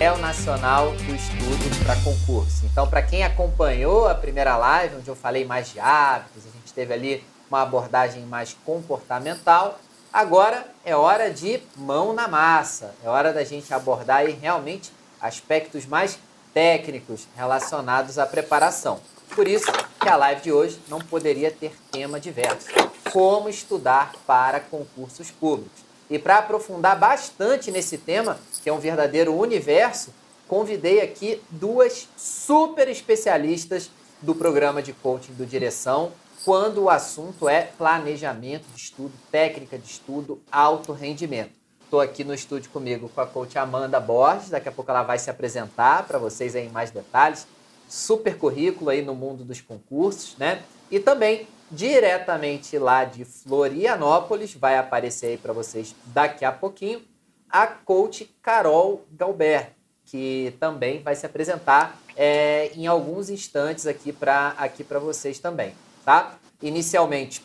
é o Nacional do Estudo para Concurso. Então, para quem acompanhou a primeira live, onde eu falei mais de hábitos, a gente teve ali uma abordagem mais comportamental, agora é hora de mão na massa, é hora da gente abordar aí realmente aspectos mais técnicos relacionados à preparação. Por isso que a live de hoje não poderia ter tema diverso. Como estudar para concursos públicos. E para aprofundar bastante nesse tema, que é um verdadeiro universo, convidei aqui duas super especialistas do programa de coaching do Direção, quando o assunto é planejamento de estudo, técnica de estudo, alto rendimento. Estou aqui no estúdio comigo com a coach Amanda Borges, daqui a pouco ela vai se apresentar para vocês aí em mais detalhes. Super currículo aí no mundo dos concursos, né? E também diretamente lá de Florianópolis, vai aparecer aí para vocês daqui a pouquinho, a coach Carol Galber, que também vai se apresentar é, em alguns instantes aqui para aqui vocês também, tá? Inicialmente,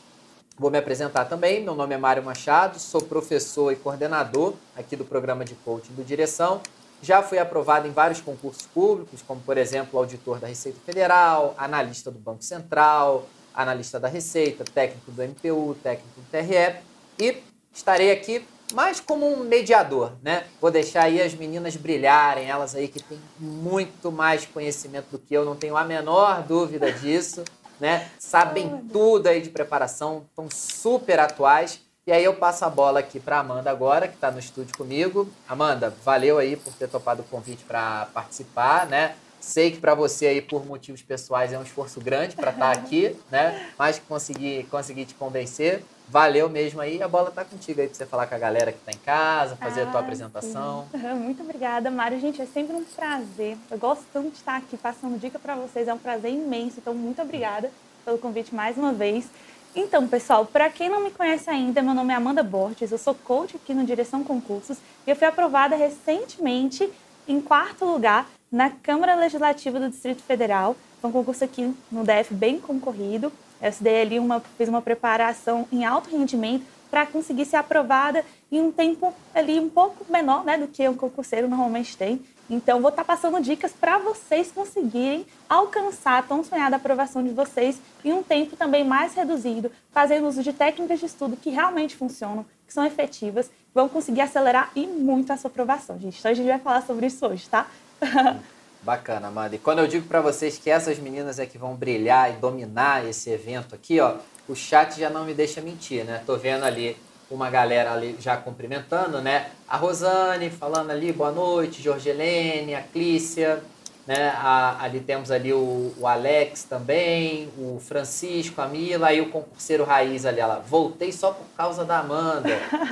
vou me apresentar também. Meu nome é Mário Machado, sou professor e coordenador aqui do programa de coaching do Direção. Já fui aprovado em vários concursos públicos, como, por exemplo, auditor da Receita Federal, analista do Banco Central, analista da Receita, técnico do MPU, técnico do TRE e estarei aqui mais como um mediador, né? Vou deixar aí as meninas brilharem, elas aí que têm muito mais conhecimento do que eu, não tenho a menor dúvida disso, né? Sabem tudo aí de preparação, estão super atuais. E aí eu passo a bola aqui para Amanda agora, que está no estúdio comigo. Amanda, valeu aí por ter topado o convite para participar, né? Sei que para você aí, por motivos pessoais, é um esforço grande para estar tá aqui, né? Mas consegui, consegui te convencer. Valeu mesmo aí. A bola tá contigo aí para você falar com a galera que está em casa, fazer ah, a tua ah, apresentação. Sim. Muito obrigada, Mário. Gente, é sempre um prazer. Eu gosto tanto de estar aqui passando dica para vocês. É um prazer imenso. Então, muito obrigada pelo convite mais uma vez. Então, pessoal, para quem não me conhece ainda, meu nome é Amanda Borges, eu sou coach aqui no Direção Concursos e eu fui aprovada recentemente em quarto lugar na Câmara Legislativa do Distrito Federal. Foi um concurso aqui no DF bem concorrido. Eu estudei ali uma, fiz uma preparação em alto rendimento para conseguir ser aprovada em um tempo ali um pouco menor né, do que um concurseiro normalmente tem. Então, vou estar tá passando dicas para vocês conseguirem alcançar a tão sonhada aprovação de vocês em um tempo também mais reduzido, fazendo uso de técnicas de estudo que realmente funcionam, que são efetivas, vão conseguir acelerar e muito a sua aprovação, gente. Então, a gente vai falar sobre isso hoje, tá? Bacana, Amanda. E quando eu digo para vocês que essas meninas é que vão brilhar e dominar esse evento aqui, ó, o chat já não me deixa mentir, né? Tô vendo ali uma galera ali já cumprimentando, né? A Rosane falando ali, boa noite, Jorgelene, a Clícia, né? A, ali temos ali o, o, Alex também, o Francisco, a Mila e o concurseiro Raiz ali. Ela, voltei só por causa da Amanda.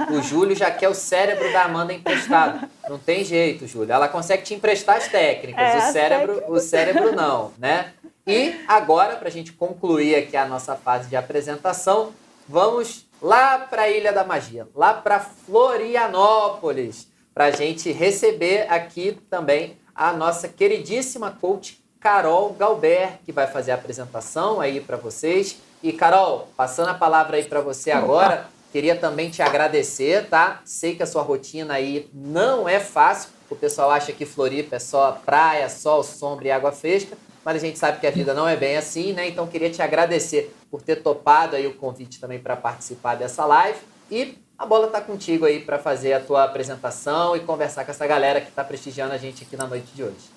O Júlio já quer o cérebro da Amanda emprestado. Não tem jeito, Júlio. Ela consegue te emprestar as técnicas, é, o, cérebro, o cérebro não, né? E agora, para a gente concluir aqui a nossa fase de apresentação, vamos lá para a Ilha da Magia, lá para Florianópolis, para a gente receber aqui também a nossa queridíssima coach Carol Galber, que vai fazer a apresentação aí para vocês. E Carol, passando a palavra aí para você agora, queria também te agradecer, tá? Sei que a sua rotina aí não é fácil. O pessoal acha que Floripa é só praia, sol, sombra e água fresca, mas a gente sabe que a vida não é bem assim, né? Então queria te agradecer por ter topado aí o convite também para participar dessa live e a bola está contigo aí para fazer a tua apresentação e conversar com essa galera que está prestigiando a gente aqui na noite de hoje.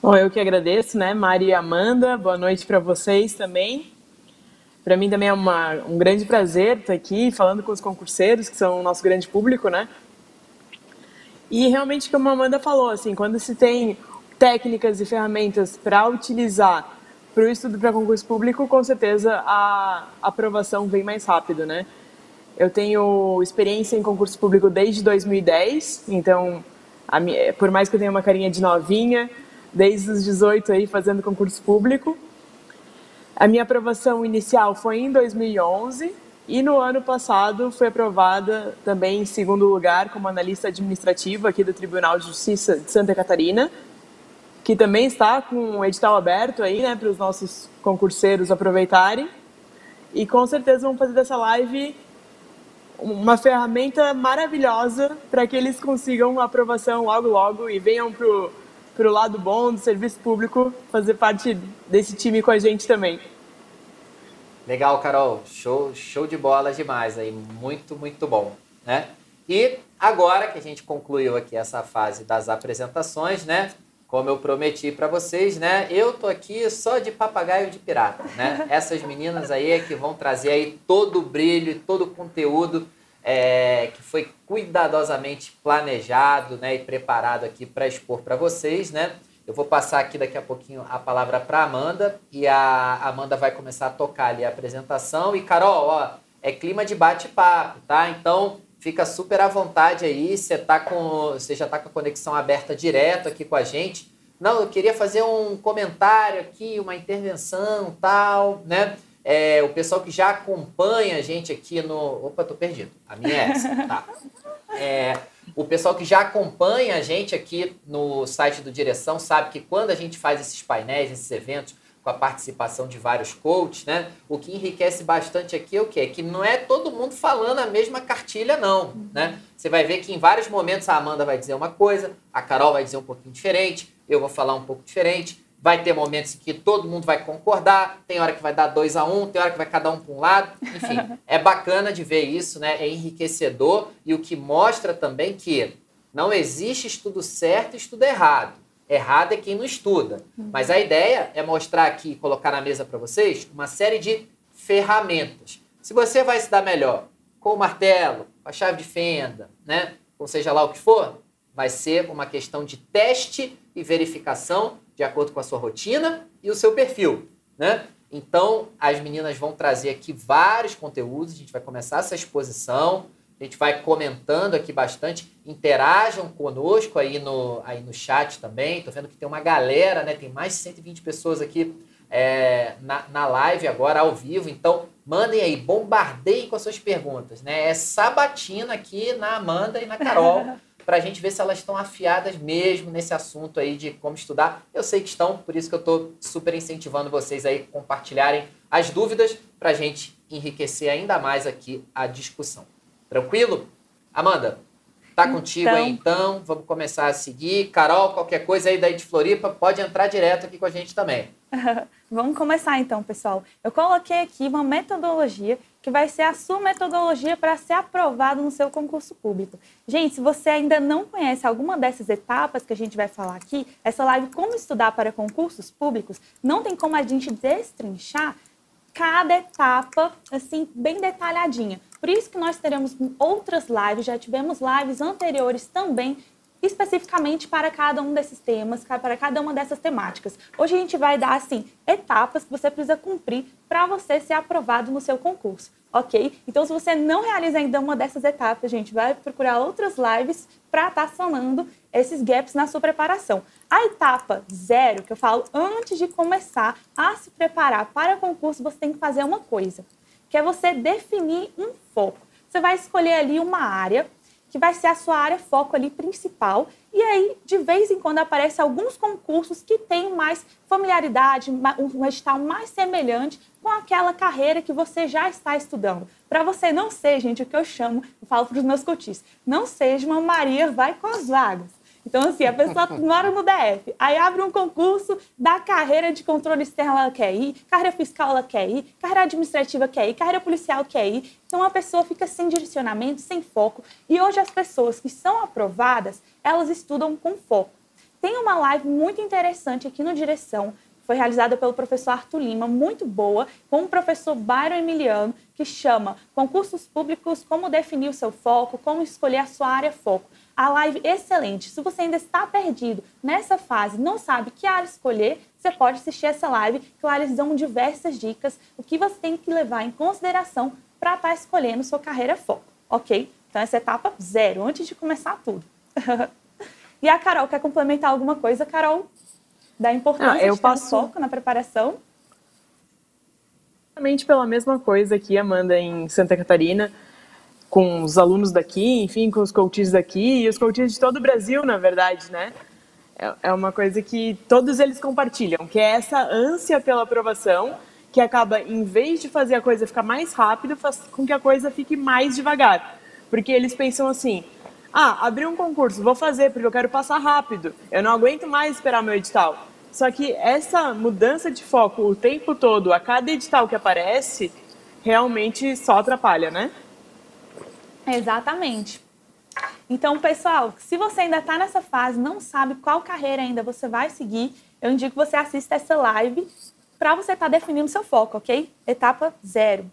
Bom, eu que agradeço, né, Maria e Amanda. Boa noite para vocês também. Para mim também é uma, um grande prazer estar aqui falando com os concurseiros, que são o nosso grande público, né? E realmente, como a Amanda falou, assim, quando se tem técnicas e ferramentas para utilizar para o estudo para concurso público, com certeza a aprovação vem mais rápido, né? Eu tenho experiência em concurso público desde 2010, então, minha, por mais que eu tenha uma carinha de novinha, desde os 18 aí fazendo concurso público. A minha aprovação inicial foi em 2011 e no ano passado fui aprovada também em segundo lugar como analista administrativa aqui do Tribunal de Justiça de Santa Catarina, que também está com um edital aberto aí, né, para os nossos concurseiros aproveitarem. e com certeza vão fazer dessa live uma ferramenta maravilhosa para que eles consigam aprovação logo logo e venham pro pro lado bom do serviço público fazer parte desse time com a gente também. Legal, Carol. Show, show de bola demais aí. Muito, muito bom, né? E agora que a gente concluiu aqui essa fase das apresentações, né? Como eu prometi para vocês, né? Eu tô aqui só de papagaio de pirata, né? Essas meninas aí é que vão trazer aí todo o brilho e todo o conteúdo é, que foi cuidadosamente planejado, né? E preparado aqui para expor para vocês, né? Eu vou passar aqui daqui a pouquinho a palavra para Amanda e a Amanda vai começar a tocar ali a apresentação. E Carol, ó, é clima de bate-papo, tá? Então fica super à vontade aí. Você tá com, você já está com a conexão aberta direto aqui com a gente. Não, eu queria fazer um comentário aqui, uma intervenção, tal, né? É, o pessoal que já acompanha a gente aqui no. Opa, tô perdido. A minha é essa, tá? É, o pessoal que já acompanha a gente aqui no site do Direção sabe que quando a gente faz esses painéis, esses eventos, com a participação de vários coaches, né? O que enriquece bastante aqui é o quê? É que não é todo mundo falando a mesma cartilha, não, né? Você vai ver que em vários momentos a Amanda vai dizer uma coisa, a Carol vai dizer um pouquinho diferente, eu vou falar um pouco diferente. Vai ter momentos em que todo mundo vai concordar, tem hora que vai dar dois a um, tem hora que vai cada um para um lado. Enfim, é bacana de ver isso, né? É enriquecedor e o que mostra também que não existe estudo certo e estudo errado. Errado é quem não estuda. Uhum. Mas a ideia é mostrar aqui e colocar na mesa para vocês uma série de ferramentas. Se você vai se dar melhor com o martelo, com a chave de fenda, né? ou seja lá o que for, vai ser uma questão de teste e verificação de acordo com a sua rotina e o seu perfil. Né? Então, as meninas vão trazer aqui vários conteúdos, a gente vai começar essa exposição. A gente vai comentando aqui bastante. Interajam conosco aí no, aí no chat também. Estou vendo que tem uma galera, né? Tem mais de 120 pessoas aqui é, na, na live agora, ao vivo. Então, mandem aí, bombardeiem com as suas perguntas. Né? É sabatina aqui na Amanda e na Carol. para a gente ver se elas estão afiadas mesmo nesse assunto aí de como estudar. Eu sei que estão, por isso que eu estou super incentivando vocês aí a compartilharem as dúvidas para a gente enriquecer ainda mais aqui a discussão. Tranquilo? Amanda, tá contigo então... aí então. Vamos começar a seguir. Carol, qualquer coisa aí daí de Floripa, pode entrar direto aqui com a gente também. Vamos começar então, pessoal. Eu coloquei aqui uma metodologia que vai ser a sua metodologia para ser aprovado no seu concurso público. Gente, se você ainda não conhece alguma dessas etapas que a gente vai falar aqui, essa live Como Estudar para Concursos Públicos, não tem como a gente destrinchar cada etapa, assim, bem detalhadinha. Por isso que nós teremos outras lives, já tivemos lives anteriores também especificamente para cada um desses temas, para cada uma dessas temáticas. Hoje a gente vai dar assim etapas que você precisa cumprir para você ser aprovado no seu concurso, ok? Então, se você não realiza ainda uma dessas etapas, a gente vai procurar outras lives para estar tá esses gaps na sua preparação. A etapa zero, que eu falo antes de começar a se preparar para o concurso, você tem que fazer uma coisa que é você definir um foco. Você vai escolher ali uma área que vai ser a sua área foco ali principal. E aí, de vez em quando, aparecem alguns concursos que têm mais familiaridade, um edital mais semelhante com aquela carreira que você já está estudando. Para você não ser, gente, o que eu chamo, eu falo para os meus cotistas, não seja uma Maria vai com as vagas. Então, assim, a pessoa mora no DF, aí abre um concurso da carreira de controle externo, ela quer ir, carreira fiscal, ela quer ir, carreira administrativa quer ir, carreira policial quer ir. Então, a pessoa fica sem direcionamento, sem foco. E hoje, as pessoas que são aprovadas, elas estudam com foco. Tem uma live muito interessante aqui no Direção, foi realizada pelo professor Arthur Lima, muito boa, com o professor Byron Emiliano, que chama Concursos Públicos, como definir o seu foco, como escolher a sua área foco a live excelente. Se você ainda está perdido nessa fase, não sabe que área escolher, você pode assistir essa live, que lá eles dão diversas dicas, o que você tem que levar em consideração para estar tá escolhendo sua carreira foco, ok? Então, essa é etapa zero, antes de começar tudo. e a Carol, quer complementar alguma coisa, Carol? Da importância ah, eu de passo... foco na preparação? Exatamente pela mesma coisa aqui, Amanda, em Santa Catarina com os alunos daqui, enfim, com os coaches daqui e os coaches de todo o Brasil, na verdade, né? É, é uma coisa que todos eles compartilham, que é essa ânsia pela aprovação, que acaba, em vez de fazer a coisa ficar mais rápido, faz com que a coisa fique mais devagar. Porque eles pensam assim: ah, abri um concurso, vou fazer porque eu quero passar rápido, eu não aguento mais esperar meu edital. Só que essa mudança de foco o tempo todo, a cada edital que aparece, realmente só atrapalha, né? Exatamente. Então, pessoal, se você ainda está nessa fase, não sabe qual carreira ainda você vai seguir, eu indico que você assista essa live para você estar tá definindo seu foco, ok? Etapa zero.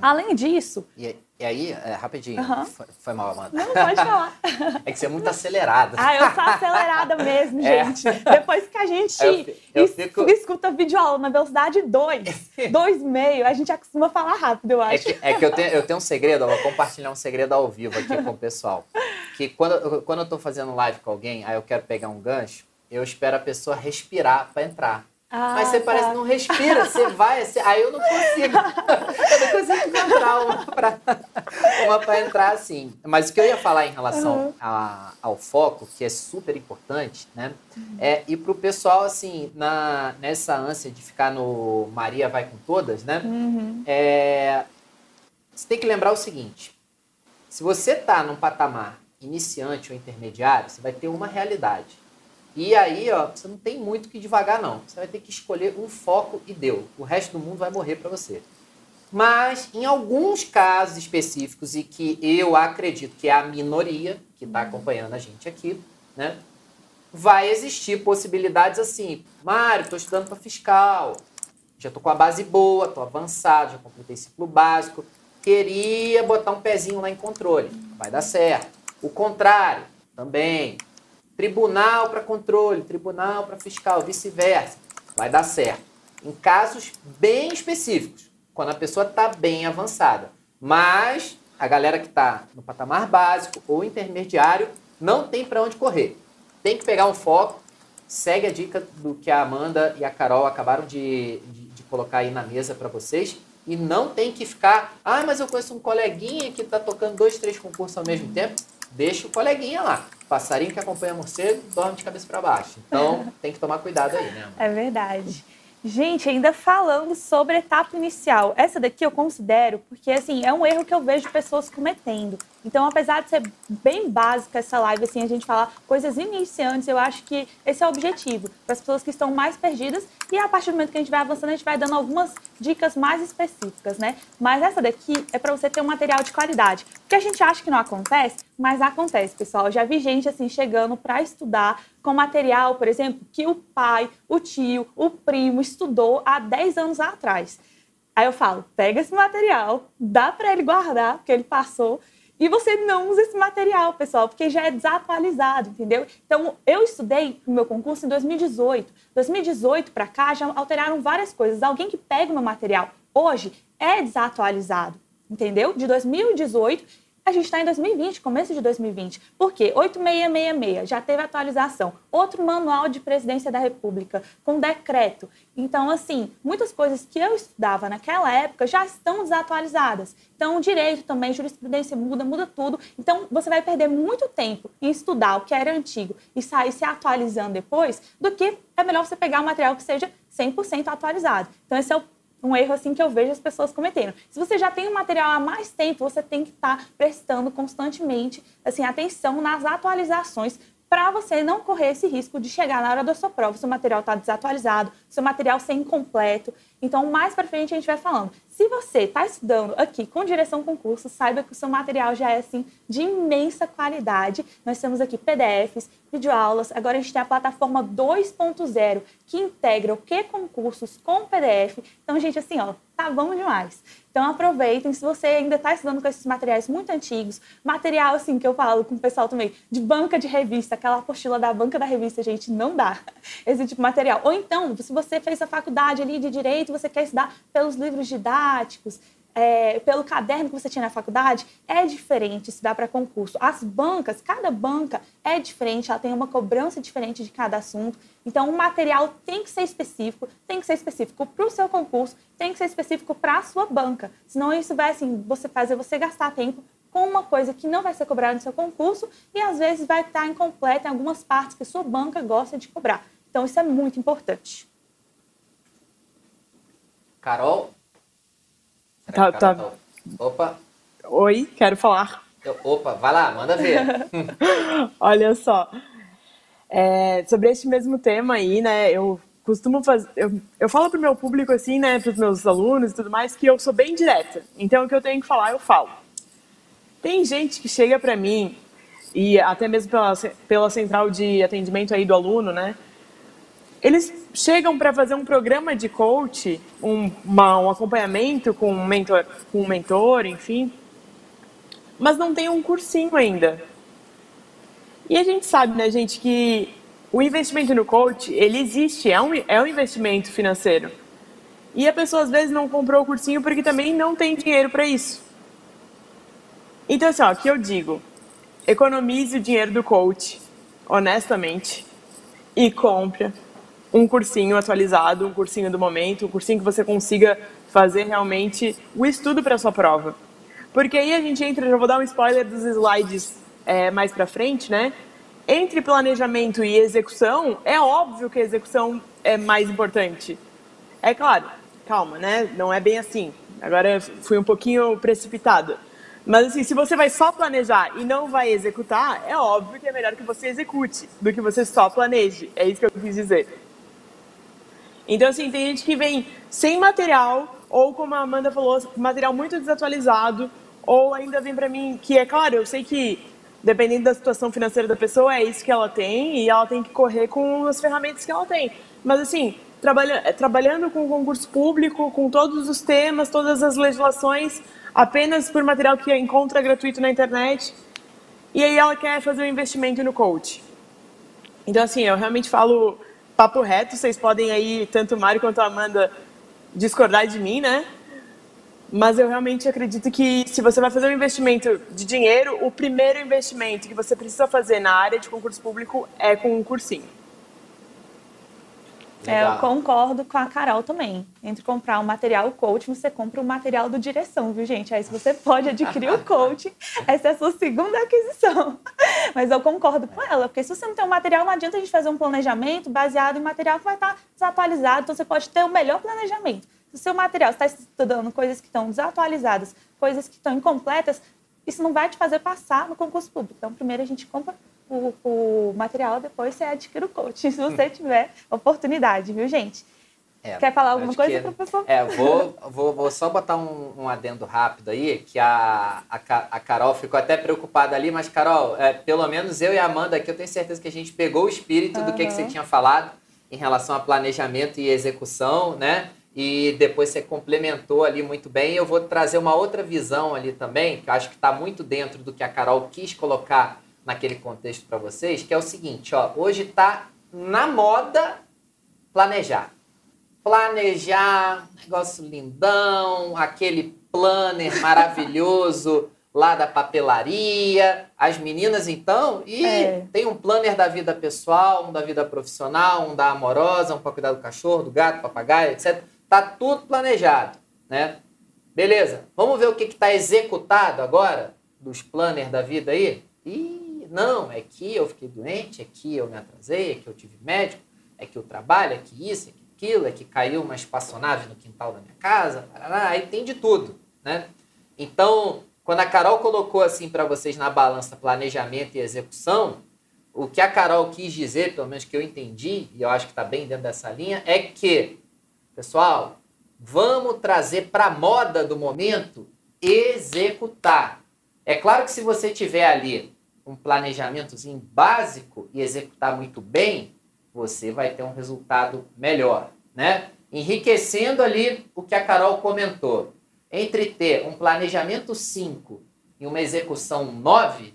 Além disso. E, e aí, é, rapidinho, foi, foi, mal, Amanda. Não, pode falar. é que você é muito acelerada. Ah, eu sou acelerada mesmo, é. gente. Depois que a gente eu, eu fico... escuta vídeo aula na velocidade 2, 2,5, a gente acostuma falar rápido, eu é acho. É que, é que eu, tenho, eu tenho um segredo, eu vou compartilhar um segredo ao vivo aqui com o pessoal. Que quando, quando eu tô fazendo live com alguém, aí eu quero pegar um gancho, eu espero a pessoa respirar para entrar. Ah, Mas você tá. parece que não respira, você vai, você... aí eu não consigo. eu não consigo encontrar uma para uma pra entrar assim. Mas o que eu ia falar em relação uhum. a, ao foco, que é super importante, né? Uhum. É ir pro pessoal, assim, na, nessa ânsia de ficar no Maria vai com todas, né? Uhum. É, você tem que lembrar o seguinte: se você tá num patamar iniciante ou intermediário, você vai ter uma realidade e aí, ó, você não tem muito que devagar, não. Você vai ter que escolher um foco e deu. O resto do mundo vai morrer para você. Mas, em alguns casos específicos, e que eu acredito que é a minoria que está acompanhando a gente aqui, né? Vai existir possibilidades assim. Mário, estou estudando para fiscal. Já estou com a base boa, estou avançado, já completei ciclo básico. Queria botar um pezinho lá em controle. Vai dar certo. O contrário, também. Tribunal para controle, tribunal para fiscal, vice-versa. Vai dar certo. Em casos bem específicos, quando a pessoa está bem avançada. Mas a galera que está no patamar básico ou intermediário não tem para onde correr. Tem que pegar um foco, segue a dica do que a Amanda e a Carol acabaram de, de, de colocar aí na mesa para vocês. E não tem que ficar, ah, mas eu conheço um coleguinha que está tocando dois, três concursos ao mesmo tempo. Deixa o coleguinha lá passarinho que acompanha morcego dorme de cabeça para baixo. Então tem que tomar cuidado aí, né? É verdade. Gente, ainda falando sobre a etapa inicial, essa daqui eu considero porque assim é um erro que eu vejo pessoas cometendo. Então, apesar de ser bem básica essa live, assim, a gente falar coisas iniciantes, eu acho que esse é o objetivo, para as pessoas que estão mais perdidas. E a partir do momento que a gente vai avançando, a gente vai dando algumas dicas mais específicas, né? Mas essa daqui é para você ter um material de qualidade. Porque a gente acha que não acontece, mas acontece, pessoal. Eu já vi gente, assim, chegando para estudar com material, por exemplo, que o pai, o tio, o primo estudou há 10 anos atrás. Aí eu falo, pega esse material, dá para ele guardar, porque ele passou, e você não usa esse material, pessoal, porque já é desatualizado, entendeu? Então, eu estudei no meu concurso em 2018. 2018 para cá já alteraram várias coisas. Alguém que pega o meu material hoje é desatualizado, entendeu? De 2018 a gente está em 2020, começo de 2020. Por quê? 8666 já teve atualização. Outro manual de presidência da República, com decreto. Então, assim, muitas coisas que eu estudava naquela época já estão desatualizadas. Então, direito também, jurisprudência muda, muda tudo. Então, você vai perder muito tempo em estudar o que era antigo e sair se atualizando depois, do que é melhor você pegar um material que seja 100% atualizado. Então, esse é o um erro assim que eu vejo as pessoas cometendo. Se você já tem um material há mais tempo, você tem que estar tá prestando constantemente assim atenção nas atualizações para você não correr esse risco de chegar na hora da sua prova, seu material está desatualizado, seu material ser incompleto. Então, mais para frente a gente vai falando. Se você está estudando aqui com direção concurso, saiba que o seu material já é assim de imensa qualidade. Nós temos aqui PDFs, videoaulas. Agora a gente tem a plataforma 2.0 que integra o que concursos com PDF. Então, gente, assim, ó, tá bom demais. Então aproveitem, se você ainda está estudando com esses materiais muito antigos, material assim que eu falo com o pessoal também, de banca de revista, aquela apostila da banca da revista, gente, não dá esse tipo de material. Ou então, se você fez a faculdade ali de direito, você quer estudar pelos livros didáticos, é, pelo caderno que você tinha na faculdade, é diferente se dá para concurso. As bancas, cada banca é diferente, ela tem uma cobrança diferente de cada assunto. Então, o material tem que ser específico, tem que ser específico para o seu concurso, tem que ser específico para a sua banca. Senão, isso vai assim, você fazer você gastar tempo com uma coisa que não vai ser cobrada no seu concurso e às vezes vai estar incompleta em algumas partes que sua banca gosta de cobrar. Então, isso é muito importante. Carol? Tá, tá. tá... Opa. Oi, quero falar. Opa, vai lá, manda ver. Olha só. É, sobre este mesmo tema aí, né? Eu costumo fazer. Eu, eu falo pro meu público assim, né? Para os meus alunos e tudo mais, que eu sou bem direta. Então o que eu tenho que falar, eu falo. Tem gente que chega para mim, e até mesmo pela, pela central de atendimento aí do aluno, né? Eles chegam para fazer um programa de coach, um, uma, um acompanhamento com um mentor, com um mentor, enfim, mas não tem um cursinho ainda. E a gente sabe, né, gente, que o investimento no coach, ele existe, é um, é um investimento financeiro. E a pessoa às vezes não comprou o cursinho porque também não tem dinheiro para isso. Então, assim, ó, que eu digo, economize o dinheiro do coach, honestamente, e compre um cursinho atualizado, um cursinho do momento, um cursinho que você consiga fazer realmente o estudo para sua prova. Porque aí a gente entra, já vou dar um spoiler dos slides é, mais para frente, né? Entre planejamento e execução, é óbvio que a execução é mais importante. É claro, calma, né? Não é bem assim. Agora fui um pouquinho precipitada. Mas assim, se você vai só planejar e não vai executar, é óbvio que é melhor que você execute do que você só planeje. É isso que eu quis dizer. Então, assim, tem gente que vem sem material, ou como a Amanda falou, material muito desatualizado, ou ainda vem para mim que, é claro, eu sei que dependendo da situação financeira da pessoa, é isso que ela tem e ela tem que correr com as ferramentas que ela tem. Mas, assim, trabalha, trabalhando com concurso público, com todos os temas, todas as legislações, apenas por material que encontra gratuito na internet. E aí ela quer fazer um investimento no coach. Então, assim, eu realmente falo papo reto. Vocês podem aí, tanto o Mário quanto a Amanda, discordar de mim, né? Mas eu realmente acredito que se você vai fazer um investimento de dinheiro, o primeiro investimento que você precisa fazer na área de concurso público é com um cursinho. É, eu concordo com a Carol também. Entre comprar um material coach, você compra o um material do direção, viu, gente? Aí se você pode adquirir o coach, essa é a sua segunda aquisição. Mas eu concordo com ela, porque se você não tem um material, não adianta a gente fazer um planejamento baseado em material que vai estar desatualizado. Então você pode ter o melhor planejamento. Se o seu material está estudando coisas que estão desatualizadas, coisas que estão incompletas, isso não vai te fazer passar no concurso público. Então, primeiro a gente compra o, o material, depois você adquire o coaching, se você tiver oportunidade, viu, gente? É, Quer falar alguma coisa, professor? É, vou, vou, vou só botar um, um adendo rápido aí, que a, a, a, Carol ficou até preocupada ali, mas, Carol, é, pelo menos eu e a Amanda aqui, eu tenho certeza que a gente pegou o espírito uhum. do que, que você tinha falado em relação a planejamento e execução, né? E depois você complementou ali muito bem. Eu vou trazer uma outra visão ali também, que eu acho que está muito dentro do que a Carol quis colocar naquele contexto para vocês, que é o seguinte, ó, hoje está na moda planejar. Planejar, negócio lindão, aquele planner maravilhoso lá da papelaria. As meninas, então, e é. tem um planner da vida pessoal, um da vida profissional, um da amorosa, um para cuidar do cachorro, do gato, papagaio, etc. Tá tudo planejado, né? Beleza, vamos ver o que está executado agora dos planners da vida aí? Ih, não, é que eu fiquei doente, é que eu me atrasei, é que eu tive médico, é que eu trabalho, é que isso, é que aquilo, é que caiu uma espaçonave no quintal da minha casa, parará, aí tem de tudo, né? Então, quando a Carol colocou assim para vocês na balança planejamento e execução, o que a Carol quis dizer, pelo menos que eu entendi, e eu acho que está bem dentro dessa linha, é que, pessoal, vamos trazer para a moda do momento executar. É claro que se você tiver ali um planejamentozinho básico e executar muito bem, você vai ter um resultado melhor, né? Enriquecendo ali o que a Carol comentou. Entre ter um planejamento 5 e uma execução 9,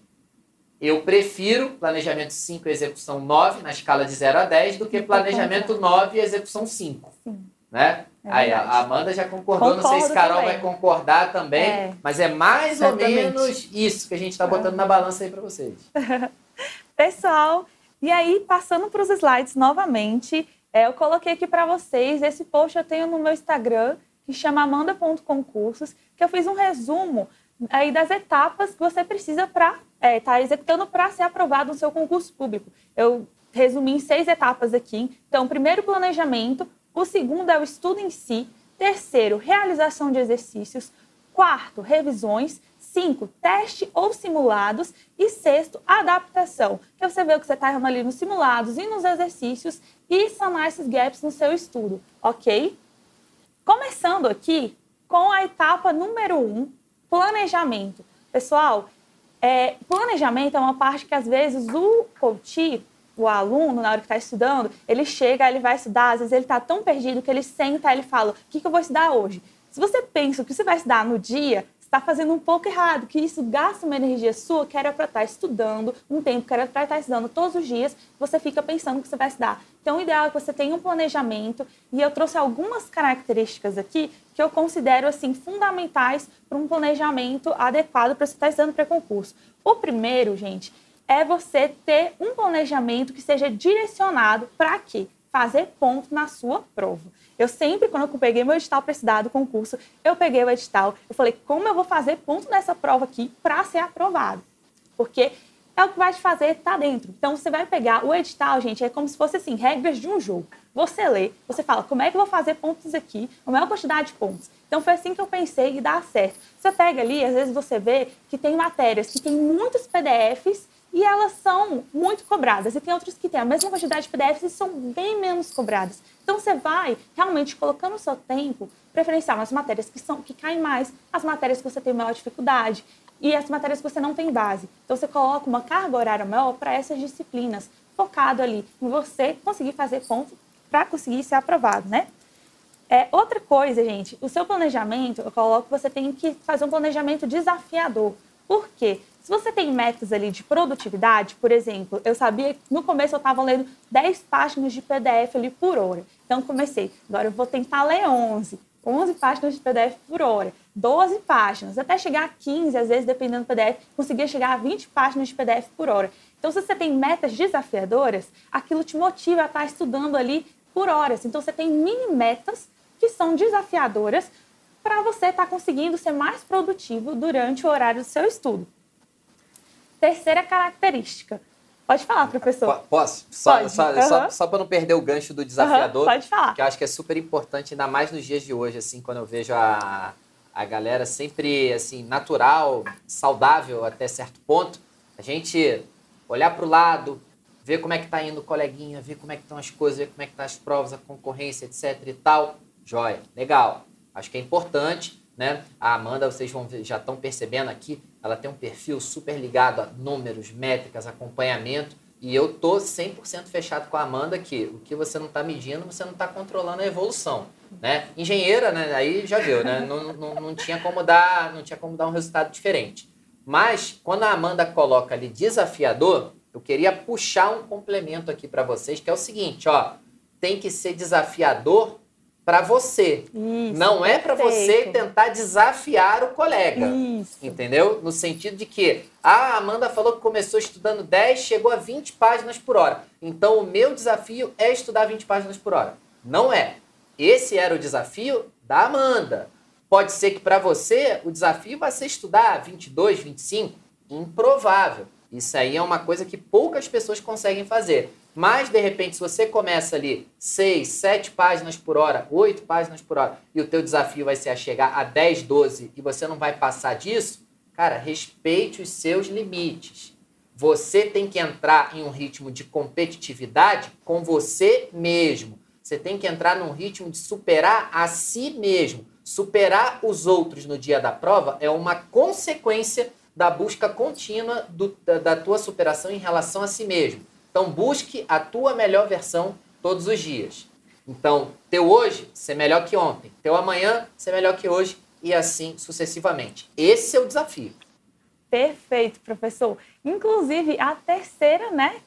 eu prefiro planejamento 5 e execução 9 na escala de 0 a 10 do que planejamento 9 e execução 5. Sim. Né? É Aí a Amanda já concordou, Concordo não sei se Carol também. vai concordar também, é. mas é mais Certamente. ou menos isso que a gente está botando na balança aí para vocês. Pessoal, e aí passando para os slides novamente, é, eu coloquei aqui para vocês, esse post eu tenho no meu Instagram, que chama amanda.concursos, que eu fiz um resumo aí das etapas que você precisa para estar é, tá executando para ser aprovado no seu concurso público. Eu resumi em seis etapas aqui. Então, primeiro planejamento, o segundo é o estudo em si, Terceiro, realização de exercícios. Quarto, revisões. Cinco, teste ou simulados. E sexto, adaptação. Que você vê o que você está errando ali nos simulados e nos exercícios e sanar esses gaps no seu estudo, ok? Começando aqui com a etapa número um, planejamento. Pessoal, é, planejamento é uma parte que às vezes o coach, o aluno, na hora que está estudando, ele chega, ele vai estudar, às vezes ele está tão perdido que ele senta ele fala: o que, que eu vou estudar hoje? Se você pensa o que você vai estudar no dia, está fazendo um pouco errado, que isso gasta uma energia sua que era para estar tá estudando, um tempo que era para estar tá estudando todos os dias, você fica pensando que você vai estudar. Então, o ideal é que você tenha um planejamento, e eu trouxe algumas características aqui que eu considero assim fundamentais para um planejamento adequado para você estar tá estudando para concurso. O primeiro, gente, é você ter um planejamento que seja direcionado para quê? Fazer ponto na sua prova. Eu sempre, quando eu peguei meu edital para estudar do concurso, eu peguei o edital, eu falei, como eu vou fazer ponto nessa prova aqui para ser aprovado? Porque é o que vai te fazer estar tá dentro. Então, você vai pegar o edital, gente, é como se fosse assim, regras de um jogo. Você lê, você fala, como é que eu vou fazer pontos aqui? A maior quantidade de pontos. Então, foi assim que eu pensei e dá certo. Você pega ali, às vezes você vê que tem matérias que tem muitos PDFs e elas são muito cobradas. E tem outras que têm a mesma quantidade de PDFs e são bem menos cobradas. Então você vai realmente colocando o seu tempo, preferencial nas matérias que são que caem mais, as matérias que você tem maior dificuldade e as matérias que você não tem base. Então você coloca uma carga horária maior para essas disciplinas, focado ali em você conseguir fazer ponto para conseguir ser aprovado, né? É, outra coisa, gente, o seu planejamento, eu coloco você tem que fazer um planejamento desafiador. Por quê? Se você tem metas ali de produtividade, por exemplo, eu sabia que no começo eu estava lendo 10 páginas de PDF ali por hora. Então comecei, agora eu vou tentar ler 11. 11 páginas de PDF por hora, 12 páginas, até chegar a 15, às vezes, dependendo do PDF, conseguia chegar a 20 páginas de PDF por hora. Então, se você tem metas desafiadoras, aquilo te motiva a estar estudando ali por horas. Então, você tem mini metas que são desafiadoras para você estar conseguindo ser mais produtivo durante o horário do seu estudo. Terceira característica. Pode falar, professor. Posso? Só, Pode. só, uhum. só, só para não perder o gancho do desafiador. Uhum. Pode falar. Que eu acho que é super importante, ainda mais nos dias de hoje, assim, quando eu vejo a, a galera sempre, assim, natural, saudável até certo ponto. A gente olhar para o lado, ver como é que está indo o coleguinha, ver como é que estão as coisas, ver como é que estão tá as provas, a concorrência, etc e tal. Joia, legal. Acho que é importante, né? A Amanda, vocês vão ver, já estão percebendo aqui, ela tem um perfil super ligado a números, métricas, acompanhamento. E eu tô 100% fechado com a Amanda que o que você não está medindo, você não está controlando a evolução, né? Engenheira, né? Aí já viu, né? Não, não, não, tinha como dar, não tinha como dar um resultado diferente. Mas quando a Amanda coloca ali desafiador, eu queria puxar um complemento aqui para vocês, que é o seguinte, ó, tem que ser desafiador para você. Isso, não é para você tentar desafiar o colega. Isso. Entendeu? No sentido de que ah, a Amanda falou que começou estudando 10, chegou a 20 páginas por hora. Então o meu desafio é estudar 20 páginas por hora. Não é. Esse era o desafio da Amanda. Pode ser que para você o desafio vai ser estudar 22, 25. Improvável. Isso aí é uma coisa que poucas pessoas conseguem fazer. Mas, de repente, se você começa ali 6, 7 páginas por hora, 8 páginas por hora, e o teu desafio vai ser a chegar a 10, 12 e você não vai passar disso, cara, respeite os seus limites. Você tem que entrar em um ritmo de competitividade com você mesmo. Você tem que entrar num ritmo de superar a si mesmo. Superar os outros no dia da prova é uma consequência da busca contínua do, da, da tua superação em relação a si mesmo. Então busque a tua melhor versão todos os dias. Então, teu hoje ser melhor que ontem, teu amanhã ser melhor que hoje e assim sucessivamente. Esse é o desafio. Perfeito, professor. Inclusive, a terceira, né,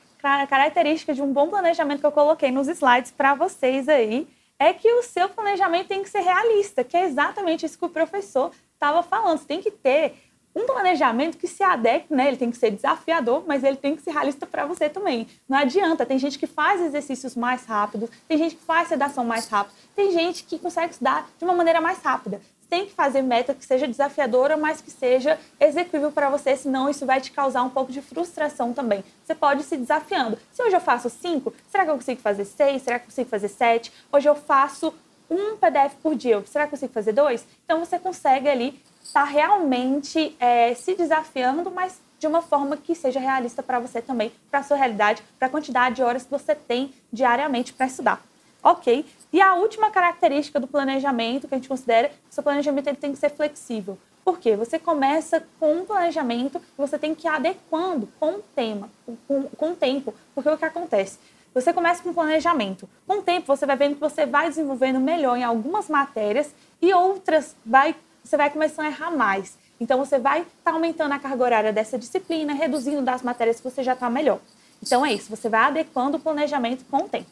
característica de um bom planejamento que eu coloquei nos slides para vocês aí é que o seu planejamento tem que ser realista, que é exatamente isso que o professor estava falando. Você tem que ter um planejamento que se adeque, né? Ele tem que ser desafiador, mas ele tem que ser realista para você também. Não adianta, tem gente que faz exercícios mais rápidos, tem gente que faz sedação mais rápido, tem gente que consegue estudar de uma maneira mais rápida. Você tem que fazer meta que seja desafiadora, mas que seja execuível para você, senão isso vai te causar um pouco de frustração também. Você pode se desafiando. Se hoje eu faço cinco, será que eu consigo fazer seis? Será que eu consigo fazer sete? Hoje eu faço um PDF por dia, você vai conseguir fazer dois? Então você consegue ali estar tá realmente é, se desafiando, mas de uma forma que seja realista para você também, para a sua realidade, para a quantidade de horas que você tem diariamente para estudar. Ok? E a última característica do planejamento que a gente considera, seu planejamento ele tem que ser flexível. Por quê? Você começa com um planejamento e você tem que ir adequando com o tema, com, com o tempo. Porque o que acontece? Você começa com planejamento. Com o tempo, você vai vendo que você vai desenvolvendo melhor em algumas matérias e outras vai, você vai começando a errar mais. Então, você vai estar tá aumentando a carga horária dessa disciplina, reduzindo das matérias que você já está melhor. Então, é isso. Você vai adequando o planejamento com o tempo.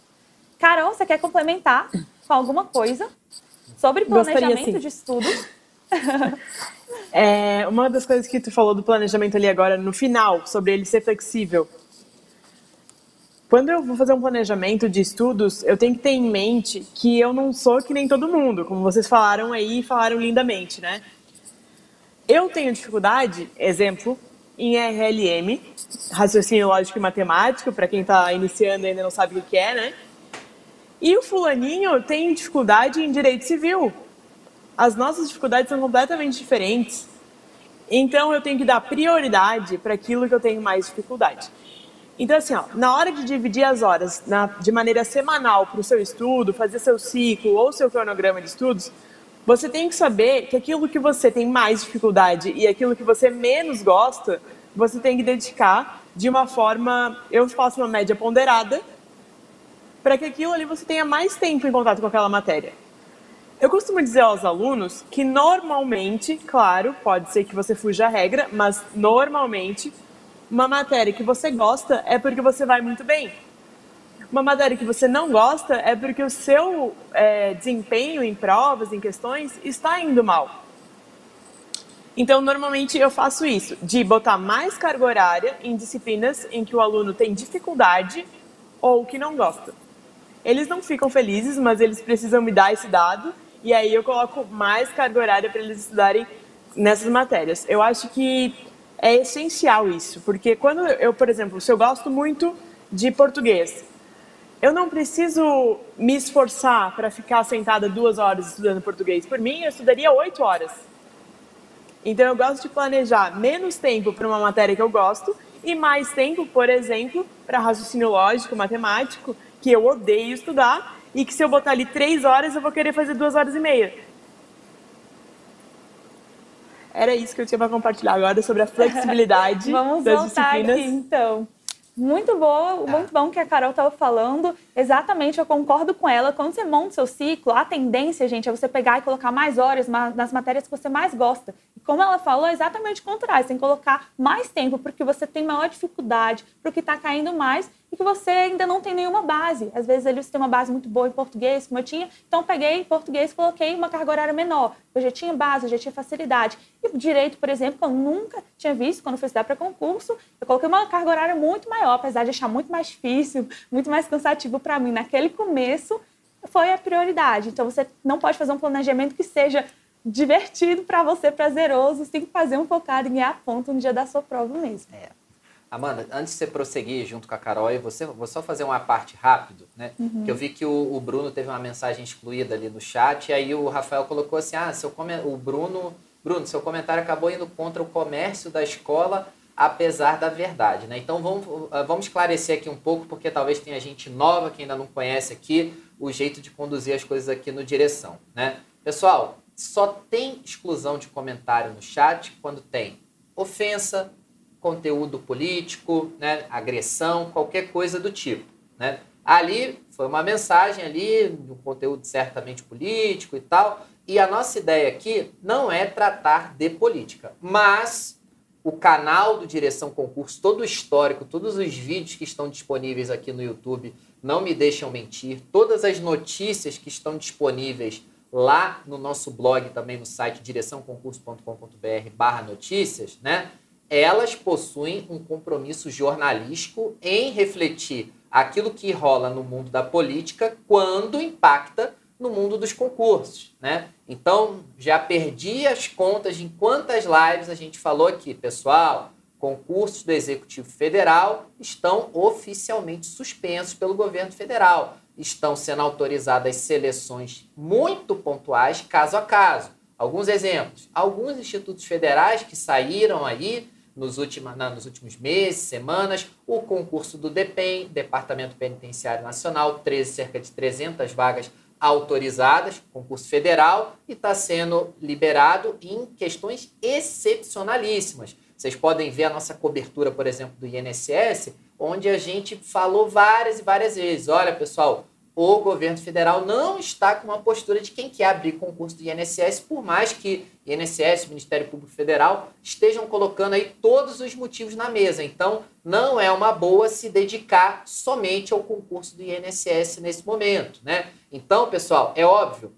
Carol, você quer complementar com alguma coisa sobre planejamento de estudos? é, uma das coisas que tu falou do planejamento ali agora no final, sobre ele ser flexível. Quando eu vou fazer um planejamento de estudos, eu tenho que ter em mente que eu não sou que nem todo mundo, como vocês falaram aí falaram lindamente, né? Eu tenho dificuldade, exemplo, em RLM, raciocínio lógico e matemático, para quem está iniciando e ainda não sabe o que é, né? E o fulaninho tem dificuldade em direito civil. As nossas dificuldades são completamente diferentes. Então eu tenho que dar prioridade para aquilo que eu tenho mais dificuldade. Então, assim, ó, na hora de dividir as horas na, de maneira semanal para o seu estudo, fazer seu ciclo ou seu cronograma de estudos, você tem que saber que aquilo que você tem mais dificuldade e aquilo que você menos gosta, você tem que dedicar de uma forma. Eu faço uma média ponderada para que aquilo ali você tenha mais tempo em contato com aquela matéria. Eu costumo dizer aos alunos que normalmente, claro, pode ser que você fuja a regra, mas normalmente uma matéria que você gosta é porque você vai muito bem. Uma matéria que você não gosta é porque o seu é, desempenho em provas, em questões, está indo mal. Então, normalmente eu faço isso, de botar mais carga horária em disciplinas em que o aluno tem dificuldade ou que não gosta. Eles não ficam felizes, mas eles precisam me dar esse dado e aí eu coloco mais carga horária para eles estudarem nessas matérias. Eu acho que é essencial isso, porque quando eu, por exemplo, se eu gosto muito de português, eu não preciso me esforçar para ficar sentada duas horas estudando português. Por mim, eu estudaria oito horas. Então, eu gosto de planejar menos tempo para uma matéria que eu gosto e mais tempo, por exemplo, para raciocínio lógico, matemático, que eu odeio estudar e que se eu botar ali três horas, eu vou querer fazer duas horas e meia. Era isso que eu tinha para compartilhar agora sobre a flexibilidade Vamos das voltar disciplinas. Aqui, então. Muito boa, muito bom que a Carol estava falando. Exatamente, eu concordo com ela. Quando você monta seu ciclo, a tendência, gente, é você pegar e colocar mais horas nas matérias que você mais gosta. E como ela falou, é exatamente o contrário. Você tem que colocar mais tempo porque você tem maior dificuldade, para o que está caindo mais e que você ainda não tem nenhuma base. Às vezes ali você tem uma base muito boa em português, como eu tinha, então peguei português coloquei uma carga horária menor. Eu já tinha base, eu já tinha facilidade. E direito, por exemplo, que eu nunca tinha visto quando fui estudar para concurso, eu coloquei uma carga horária muito maior, apesar de achar muito mais difícil, muito mais cansativo para mim. Naquele começo foi a prioridade. Então você não pode fazer um planejamento que seja divertido para você, prazeroso, você tem que fazer um focado em ganhar ponto no dia da sua prova mesmo. É. Amanda, antes de você prosseguir junto com a Carol, você, vou só fazer uma parte rápido, né? Uhum. Que eu vi que o, o, Bruno teve uma mensagem excluída ali no chat, e aí o Rafael colocou assim: ah, seu o Bruno, Bruno, seu comentário acabou indo contra o comércio da escola, apesar da verdade, né? Então vamos, ah, vamos esclarecer aqui um pouco, porque talvez tenha gente nova que ainda não conhece aqui o jeito de conduzir as coisas aqui no direção, né? Pessoal, só tem exclusão de comentário no chat quando tem ofensa, conteúdo político, né, agressão, qualquer coisa do tipo. Né? Ali foi uma mensagem ali, um conteúdo certamente político e tal. E a nossa ideia aqui não é tratar de política, mas o canal do Direção Concurso, todo o histórico, todos os vídeos que estão disponíveis aqui no YouTube não me deixam mentir, todas as notícias que estão disponíveis lá no nosso blog, também no site direçãoconcurso.com.br barra notícias, né? elas possuem um compromisso jornalístico em refletir aquilo que rola no mundo da política quando impacta no mundo dos concursos, né? Então, já perdi as contas de quantas lives a gente falou aqui, pessoal. concursos do Executivo Federal estão oficialmente suspensos pelo governo federal. Estão sendo autorizadas seleções muito pontuais, caso a caso. Alguns exemplos. Alguns institutos federais que saíram aí nos, últimos nos últimos meses, semanas, o concurso do DEPEN, Departamento Penitenciário Nacional, 13, cerca de 300 vagas autorizadas, concurso federal, e está sendo liberado em questões excepcionalíssimas. Vocês podem ver a nossa cobertura, por exemplo, do INSS, onde a gente falou várias e várias vezes: olha, pessoal, o governo federal não está com uma postura de quem quer abrir concurso do INSS, por mais que INSS, Ministério Público Federal, estejam colocando aí todos os motivos na mesa. Então, não é uma boa se dedicar somente ao concurso do INSS nesse momento, né? Então, pessoal, é óbvio,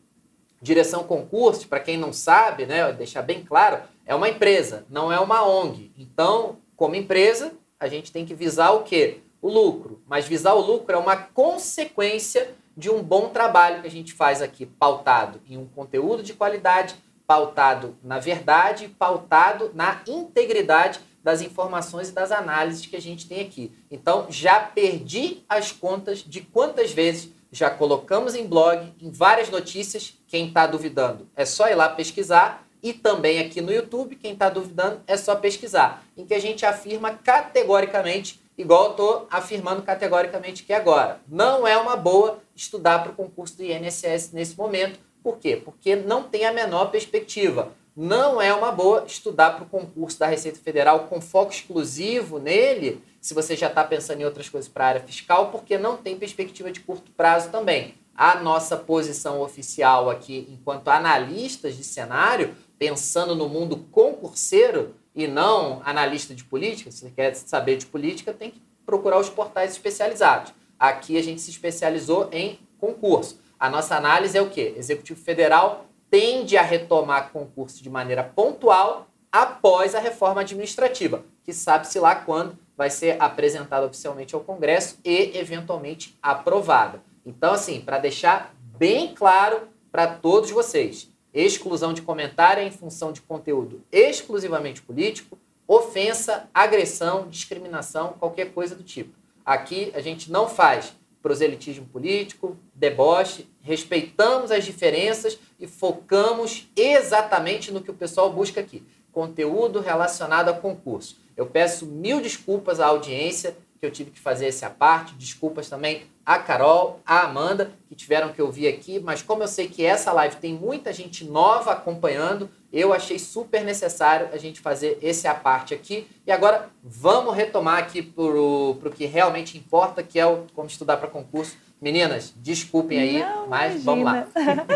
direção concurso, para quem não sabe, né, deixar bem claro, é uma empresa, não é uma ONG. Então, como empresa, a gente tem que visar o quê? o lucro, mas visar o lucro é uma consequência de um bom trabalho que a gente faz aqui, pautado em um conteúdo de qualidade, pautado na verdade, pautado na integridade das informações e das análises que a gente tem aqui. Então, já perdi as contas de quantas vezes já colocamos em blog, em várias notícias. Quem está duvidando é só ir lá pesquisar. E também aqui no YouTube, quem está duvidando é só pesquisar, em que a gente afirma categoricamente igual eu estou afirmando categoricamente que agora. Não é uma boa estudar para o concurso do INSS nesse momento. Por quê? Porque não tem a menor perspectiva. Não é uma boa estudar para o concurso da Receita Federal com foco exclusivo nele, se você já está pensando em outras coisas para a área fiscal, porque não tem perspectiva de curto prazo também. A nossa posição oficial aqui, enquanto analistas de cenário, pensando no mundo concurseiro, e não analista de política, se você quer saber de política, tem que procurar os portais especializados. Aqui a gente se especializou em concurso. A nossa análise é o quê? Executivo Federal tende a retomar concurso de maneira pontual após a reforma administrativa, que sabe-se lá quando vai ser apresentada oficialmente ao Congresso e eventualmente aprovada. Então, assim, para deixar bem claro para todos vocês, exclusão de comentário em função de conteúdo exclusivamente político, ofensa, agressão, discriminação, qualquer coisa do tipo. Aqui a gente não faz proselitismo político, deboche, respeitamos as diferenças e focamos exatamente no que o pessoal busca aqui: conteúdo relacionado a concurso. Eu peço mil desculpas à audiência que eu tive que fazer essa parte. Desculpas também a Carol, a Amanda, que tiveram que ouvir aqui, mas como eu sei que essa live tem muita gente nova acompanhando, eu achei super necessário a gente fazer esse a parte aqui. E agora vamos retomar aqui para o que realmente importa, que é o como estudar para concurso. Meninas, desculpem aí, Não, mas imagina. vamos lá.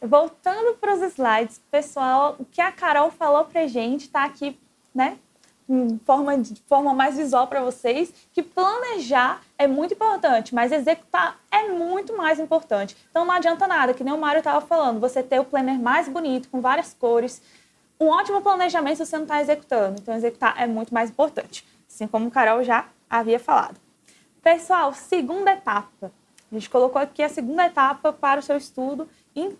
Voltando para os slides, pessoal, o que a Carol falou para gente está aqui, né? Forma, de forma mais visual para vocês, que planejar é muito importante, mas executar é muito mais importante. Então não adianta nada, que nem o Mário estava falando, você ter o planner mais bonito, com várias cores, um ótimo planejamento se você não está executando. Então executar é muito mais importante, assim como o Carol já havia falado. Pessoal, segunda etapa. A gente colocou aqui a segunda etapa para o seu estudo,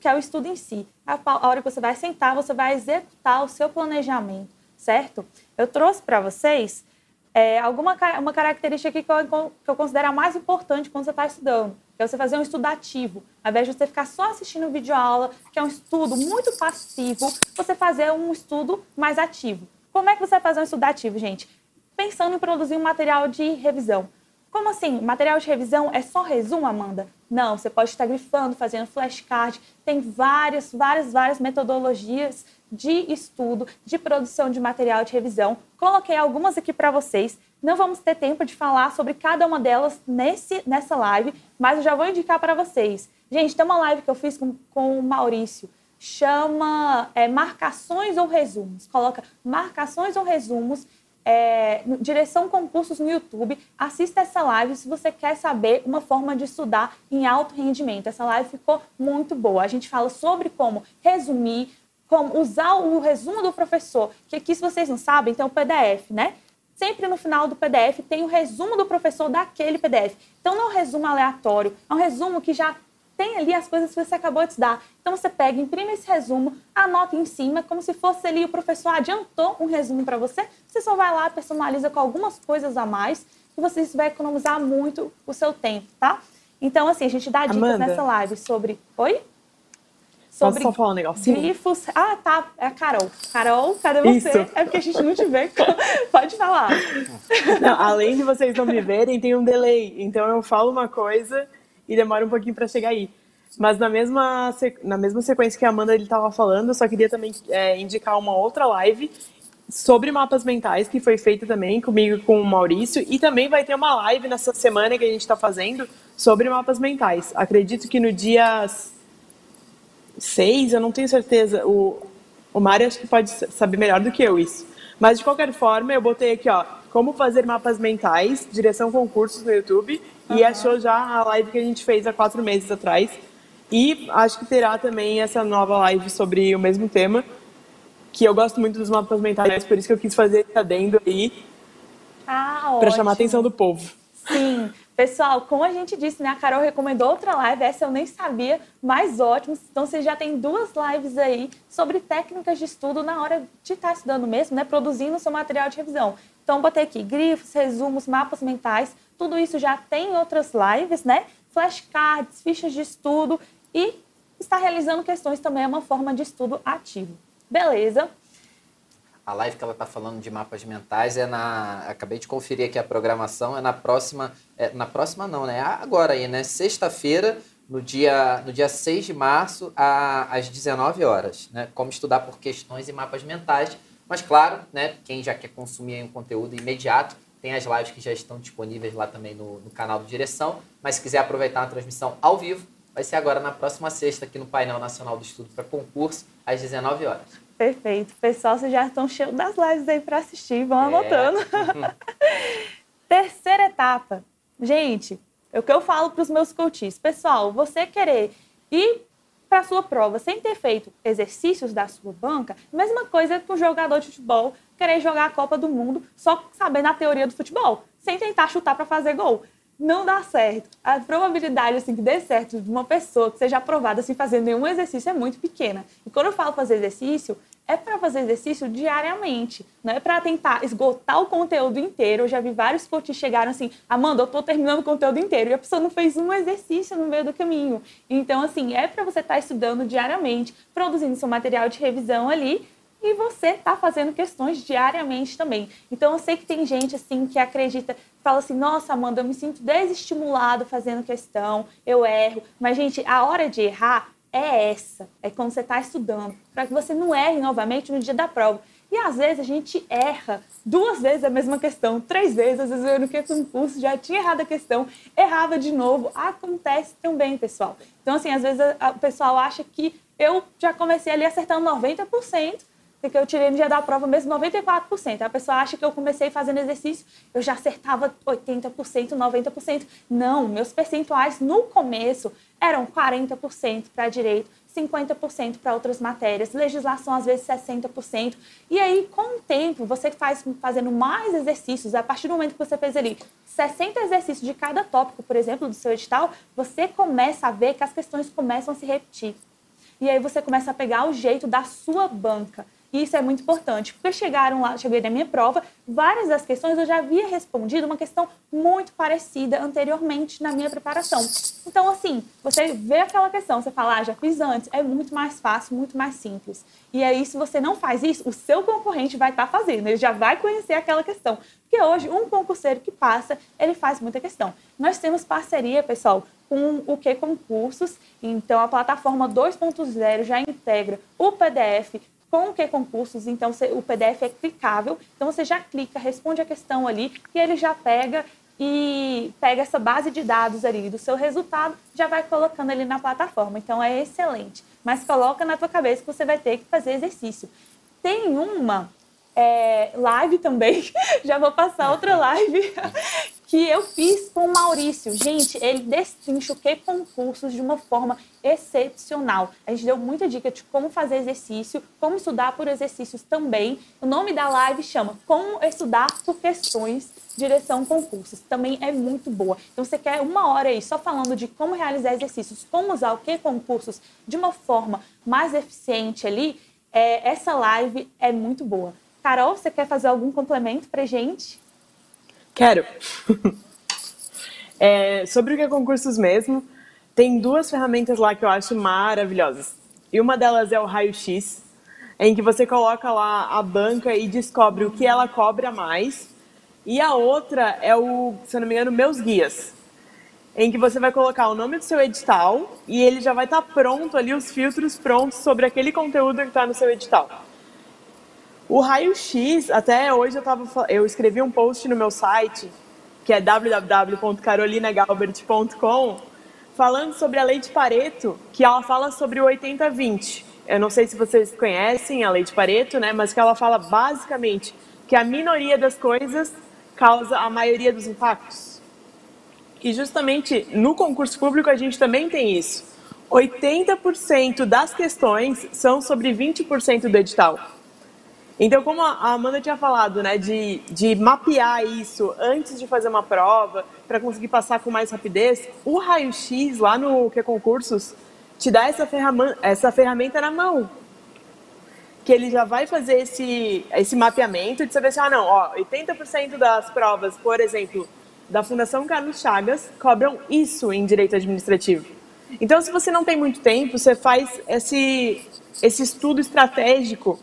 que é o estudo em si. A hora que você vai sentar, você vai executar o seu planejamento certo? Eu trouxe para vocês é, alguma uma característica aqui que eu, que eu considero a mais importante quando você está estudando, que é você fazer um estudo ativo. Ao invés de você ficar só assistindo vídeo aula, que é um estudo muito passivo, você fazer um estudo mais ativo. Como é que você vai fazer um estudo ativo, gente? Pensando em produzir um material de revisão. Como assim? Material de revisão é só resumo, Amanda? Não, você pode estar grifando, fazendo flashcard. Tem várias, várias, várias metodologias de estudo, de produção de material de revisão. Coloquei algumas aqui para vocês. Não vamos ter tempo de falar sobre cada uma delas nesse, nessa live, mas eu já vou indicar para vocês. Gente, tem uma live que eu fiz com, com o Maurício, chama é, Marcações ou Resumos. Coloca Marcações ou Resumos, é, direção concursos no YouTube. Assista essa live se você quer saber uma forma de estudar em alto rendimento. Essa live ficou muito boa. A gente fala sobre como resumir, como usar o resumo do professor, que aqui, se vocês não sabem, tem o PDF, né? Sempre no final do PDF tem o resumo do professor daquele PDF. Então, não é um resumo aleatório, é um resumo que já tem ali as coisas que você acabou de estudar. Então você pega, imprime esse resumo, anota em cima, como se fosse ali o professor adiantou um resumo para você. Você só vai lá, personaliza com algumas coisas a mais e você vai economizar muito o seu tempo, tá? Então, assim, a gente dá dicas Amanda. nessa live sobre. Oi? Posso só falar um negocinho? Grifos. Ah, tá. É a Carol. Carol, cadê você? Isso. É porque a gente não te vê. Pode falar. Não, além de vocês não me verem, tem um delay. Então eu falo uma coisa e demora um pouquinho para chegar aí. Mas na mesma, na mesma sequência que a Amanda estava falando, eu só queria também é, indicar uma outra live sobre mapas mentais que foi feita também comigo e com o Maurício. E também vai ter uma live nessa semana que a gente está fazendo sobre mapas mentais. Acredito que no dia 6, eu não tenho certeza. O, o Mário acho que pode saber melhor do que eu isso. Mas de qualquer forma, eu botei aqui, ó, como fazer mapas mentais, direção concursos no YouTube, e achou já a live que a gente fez há quatro meses atrás. E acho que terá também essa nova live sobre o mesmo tema, que eu gosto muito dos mapas mentais, por isso que eu quis fazer esse adendo aí, Ah, para chamar a atenção do povo. Sim. Pessoal, como a gente disse, né? A Carol recomendou outra live, essa eu nem sabia, mas ótimo. Então você já tem duas lives aí sobre técnicas de estudo na hora de estar estudando mesmo, né? Produzindo seu material de revisão. Então botei aqui grifos, resumos, mapas mentais, tudo isso já tem em outras lives, né? Flashcards, fichas de estudo e estar realizando questões também é uma forma de estudo ativo. Beleza? A live que ela está falando de mapas mentais é na. Acabei de conferir aqui a programação, é na próxima. é, na próxima não, né? Agora aí, né? Sexta-feira, no dia, no dia 6 de março, a- às 19 horas. Né? Como estudar por questões e mapas mentais. Mas claro, né? Quem já quer consumir um conteúdo imediato, tem as lives que já estão disponíveis lá também no, no canal do Direção. Mas se quiser aproveitar uma transmissão ao vivo, vai ser agora na próxima sexta aqui no painel nacional do estudo para concurso, às 19 horas. Perfeito. Pessoal, vocês já estão cheios das lives aí para assistir, vão É. anotando. Terceira etapa. Gente, é o que eu falo para os meus coaches. Pessoal, você querer ir para a sua prova sem ter feito exercícios da sua banca, mesma coisa que um jogador de futebol querer jogar a Copa do Mundo só sabendo a teoria do futebol, sem tentar chutar para fazer gol. Não dá certo. A probabilidade assim, que dê certo de uma pessoa que seja aprovada sem fazer nenhum exercício é muito pequena. E quando eu falo fazer exercício, é para fazer exercício diariamente, não é para tentar esgotar o conteúdo inteiro. Eu já vi vários coaches chegaram assim, Amanda, eu estou terminando o conteúdo inteiro e a pessoa não fez um exercício no meio do caminho. Então, assim, é para você estar estudando diariamente, produzindo seu material de revisão ali e você está fazendo questões diariamente também. Então, eu sei que tem gente assim que acredita, fala assim: nossa, Amanda, eu me sinto desestimulado fazendo questão, eu erro. Mas, gente, a hora de errar é essa, é quando você está estudando, para que você não erre novamente no dia da prova. E às vezes a gente erra duas vezes a mesma questão, três vezes, às vezes eu no que concurso já tinha errado a questão, errava de novo. Acontece também, pessoal. Então, assim, às vezes o pessoal acha que eu já comecei ali acertando 90%, porque eu tirei no dia da prova mesmo 94%. A pessoa acha que eu comecei fazendo exercício, eu já acertava 80%, 90%. Não, meus percentuais no começo eram 40% para direito, 50% para outras matérias, legislação às vezes 60%. E aí, com o tempo, você faz fazendo mais exercícios, a partir do momento que você fez ali 60 exercícios de cada tópico, por exemplo, do seu edital, você começa a ver que as questões começam a se repetir. E aí você começa a pegar o jeito da sua banca. E isso é muito importante, porque chegaram lá, cheguei na minha prova, várias das questões eu já havia respondido uma questão muito parecida anteriormente na minha preparação. Então, assim, você vê aquela questão, você fala, ah, já fiz antes, é muito mais fácil, muito mais simples. E aí, se você não faz isso, o seu concorrente vai estar fazendo, ele já vai conhecer aquela questão. Porque hoje, um concurseiro que passa, ele faz muita questão. Nós temos parceria, pessoal, com o que concursos. Então, a plataforma 2.0 já integra o PDF com o que concursos. Então, o PDF é clicável. Então, você já clica, responde a questão ali e ele já pega e pega essa base de dados ali do seu resultado, já vai colocando ali na plataforma. Então, é excelente. Mas coloca na tua cabeça que você vai ter que fazer exercício. Tem uma é, live também, já vou passar outra live que eu fiz com o Maurício. Gente, ele destrincha o que concursos de uma forma excepcional. A gente deu muita dica de como fazer exercício, como estudar por exercícios também. O nome da live chama Como Estudar por Questões Direção Concursos. Também é muito boa. Então, você quer uma hora aí só falando de como realizar exercícios, como usar o que concursos de uma forma mais eficiente ali, é, essa live é muito boa. Carol, você quer fazer algum complemento para gente? Quero. é, sobre o que é concursos mesmo, tem duas ferramentas lá que eu acho maravilhosas. E uma delas é o raio-x, em que você coloca lá a banca e descobre o que ela cobra mais. E a outra é o, se não me engano, Meus Guias, em que você vai colocar o nome do seu edital e ele já vai estar tá pronto ali, os filtros prontos sobre aquele conteúdo que está no seu edital. O raio-x, até hoje eu, tava, eu escrevi um post no meu site, que é www.carolinagalbert.com, falando sobre a lei de Pareto, que ela fala sobre o 80-20. Eu não sei se vocês conhecem a lei de Pareto, né, mas que ela fala basicamente que a minoria das coisas causa a maioria dos impactos. E justamente no concurso público a gente também tem isso. 80% das questões são sobre 20% do edital. Então, como a Amanda tinha falado, né, de, de mapear isso antes de fazer uma prova, para conseguir passar com mais rapidez, o raio-x lá no Que Concursos te dá essa ferramenta, essa ferramenta na mão. Que ele já vai fazer esse, esse mapeamento de saber assim, ah, não, ó, 80% das provas, por exemplo, da Fundação Carlos Chagas, cobram isso em direito administrativo. Então, se você não tem muito tempo, você faz esse, esse estudo estratégico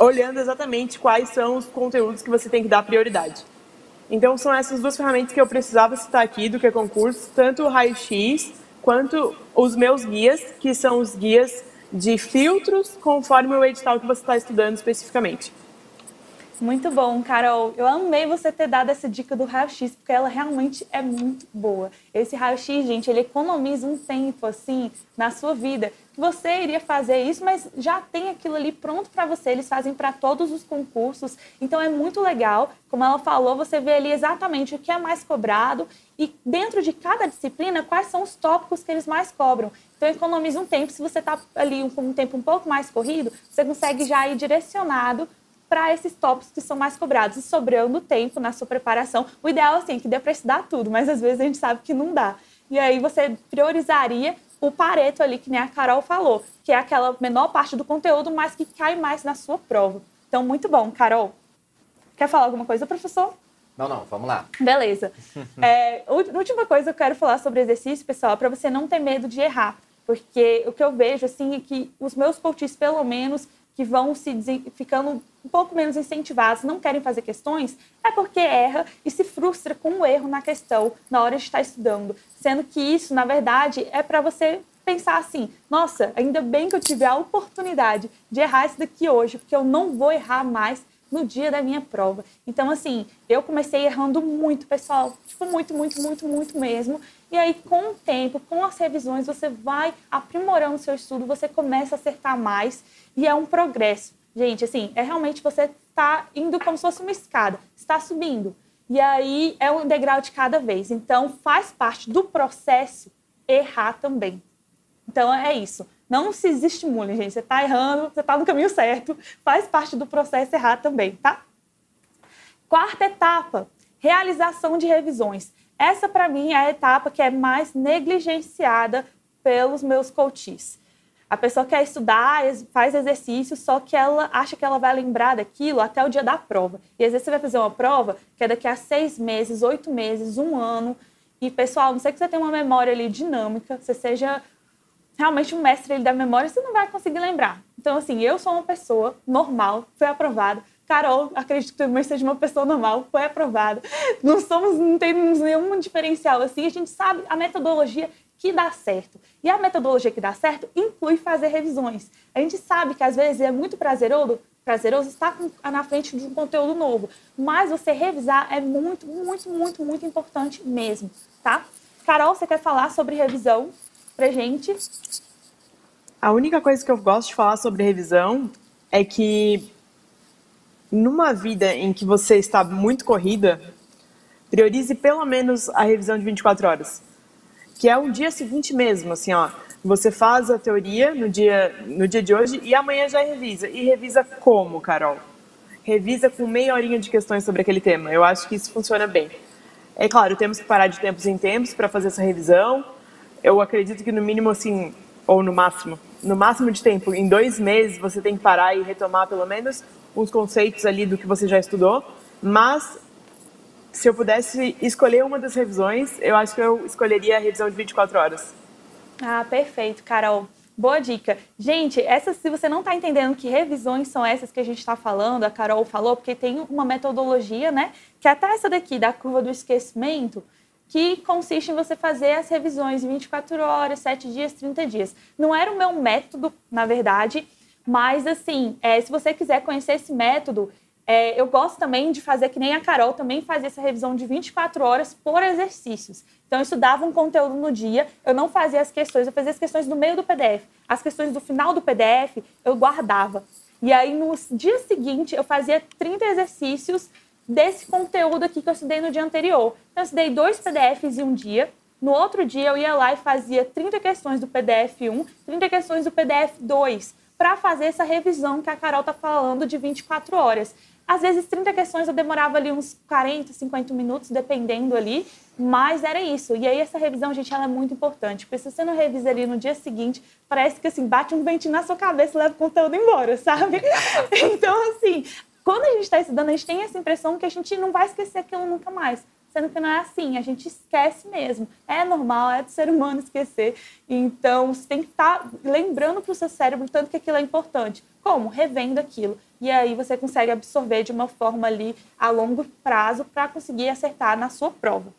olhando exatamente quais são os conteúdos que você tem que dar prioridade. Então, são essas duas ferramentas que eu precisava citar aqui do que é concurso, tanto o raio-x quanto os meus guias, que são os guias de filtros conforme o edital que você está estudando especificamente. Muito bom, Carol. Eu amei você ter dado essa dica do raio-x, porque ela realmente é muito boa. Esse raio-x, gente, ele economiza um tempo, assim, na sua vida. Você iria fazer isso, mas já tem aquilo ali pronto para você. Eles fazem para todos os concursos. Então, é muito legal. Como ela falou, você vê ali exatamente o que é mais cobrado e dentro de cada disciplina, quais são os tópicos que eles mais cobram. Então, economiza um tempo. Se você está ali com um tempo um pouco mais corrido, você consegue já ir direcionado para esses tópicos que são mais cobrados e sobrando tempo na sua preparação. O ideal assim, é que dê para estudar tudo, mas às vezes a gente sabe que não dá. E aí você priorizaria o pareto ali, que nem a Carol falou, que é aquela menor parte do conteúdo, mas que cai mais na sua prova. Então, muito bom, Carol. Quer falar alguma coisa, professor? Não, não, vamos lá. Beleza. É, última coisa que eu quero falar sobre exercício, pessoal, é para você não ter medo de errar. Porque o que eu vejo, assim, é que os meus coaches, pelo menos, que vão se ficando um pouco menos incentivados, não querem fazer questões, é porque erra e se frustra com o erro na questão na hora de estar estudando. Sendo que isso, na verdade, é para você pensar assim: nossa, ainda bem que eu tive a oportunidade de errar isso daqui hoje, porque eu não vou errar mais no dia da minha prova. Então, assim, eu comecei errando muito, pessoal, tipo, muito, muito, muito, muito mesmo. E aí, com o tempo, com as revisões, você vai aprimorando o seu estudo, você começa a acertar mais e é um progresso. Gente, assim, é realmente você está indo como se fosse uma escada, está subindo. E aí é um degrau de cada vez. Então, faz parte do processo errar também. Então, é isso. Não se estimule, gente. Você está errando, você está no caminho certo. Faz parte do processo errar também, tá? Quarta etapa, realização de revisões. Essa, para mim, é a etapa que é mais negligenciada pelos meus coaches. A pessoa quer estudar, faz exercício, só que ela acha que ela vai lembrar daquilo até o dia da prova. E às vezes você vai fazer uma prova que é daqui a seis meses, oito meses, um ano. E, pessoal, não sei que você tenha uma memória ali dinâmica, você seja realmente um mestre ali da memória, você não vai conseguir lembrar. Então, assim, eu sou uma pessoa normal, foi aprovada. Carol, acredito que também seja uma pessoa normal, foi aprovada. Não somos, não temos nenhum diferencial assim. A gente sabe a metodologia que dá certo. E a metodologia que dá certo inclui fazer revisões. A gente sabe que às vezes é muito prazeroso, prazeroso estar na frente de um conteúdo novo, mas você revisar é muito, muito, muito, muito importante mesmo, tá? Carol, você quer falar sobre revisão pra gente? A única coisa que eu gosto de falar sobre revisão é que numa vida em que você está muito corrida, priorize pelo menos a revisão de 24 horas, que é o dia seguinte mesmo, assim, ó. Você faz a teoria no dia, no dia de hoje e amanhã já revisa. E revisa como, Carol? Revisa com meia horinha de questões sobre aquele tema. Eu acho que isso funciona bem. É claro, temos que parar de tempos em tempos para fazer essa revisão. Eu acredito que no mínimo, assim, ou no máximo, no máximo de tempo, em dois meses, você tem que parar e retomar pelo menos uns conceitos ali do que você já estudou. Mas se eu pudesse escolher uma das revisões, eu acho que eu escolheria a revisão de 24 horas. Ah, perfeito, Carol. Boa dica. Gente, essa, se você não está entendendo que revisões são essas que a gente está falando, a Carol falou, porque tem uma metodologia, né? Que até essa daqui, da curva do esquecimento, que consiste em você fazer as revisões em 24 horas, 7 dias, 30 dias. Não era o meu método, na verdade, mas assim, é, se você quiser conhecer esse método, é, eu gosto também de fazer que nem a Carol, também fazer essa revisão de 24 horas por exercícios. Então, eu estudava um conteúdo no dia, eu não fazia as questões, eu fazia as questões no meio do PDF. As questões do final do PDF, eu guardava. E aí, no dia seguinte, eu fazia 30 exercícios desse conteúdo aqui que eu estudei no dia anterior. Então, eu estudei dois PDFs em um dia. No outro dia, eu ia lá e fazia 30 questões do PDF 1, 30 questões do PDF 2, para fazer essa revisão que a Carol está falando de 24 horas. Às vezes, 30 questões eu demorava ali uns 40, 50 minutos, dependendo ali, mas era isso. E aí, essa revisão, gente, ela é muito importante, porque se você não revisa ali no dia seguinte, parece que, assim, bate um ventinho na sua cabeça e leva o conteúdo embora, sabe? Então, assim, quando a gente está estudando, a gente tem essa impressão que a gente não vai esquecer aquilo nunca mais sendo que não é assim, a gente esquece mesmo. É normal, é do ser humano esquecer. Então, você tem que estar tá lembrando para o seu cérebro tanto que aquilo é importante. Como? Revendo aquilo. E aí você consegue absorver de uma forma ali a longo prazo para conseguir acertar na sua prova.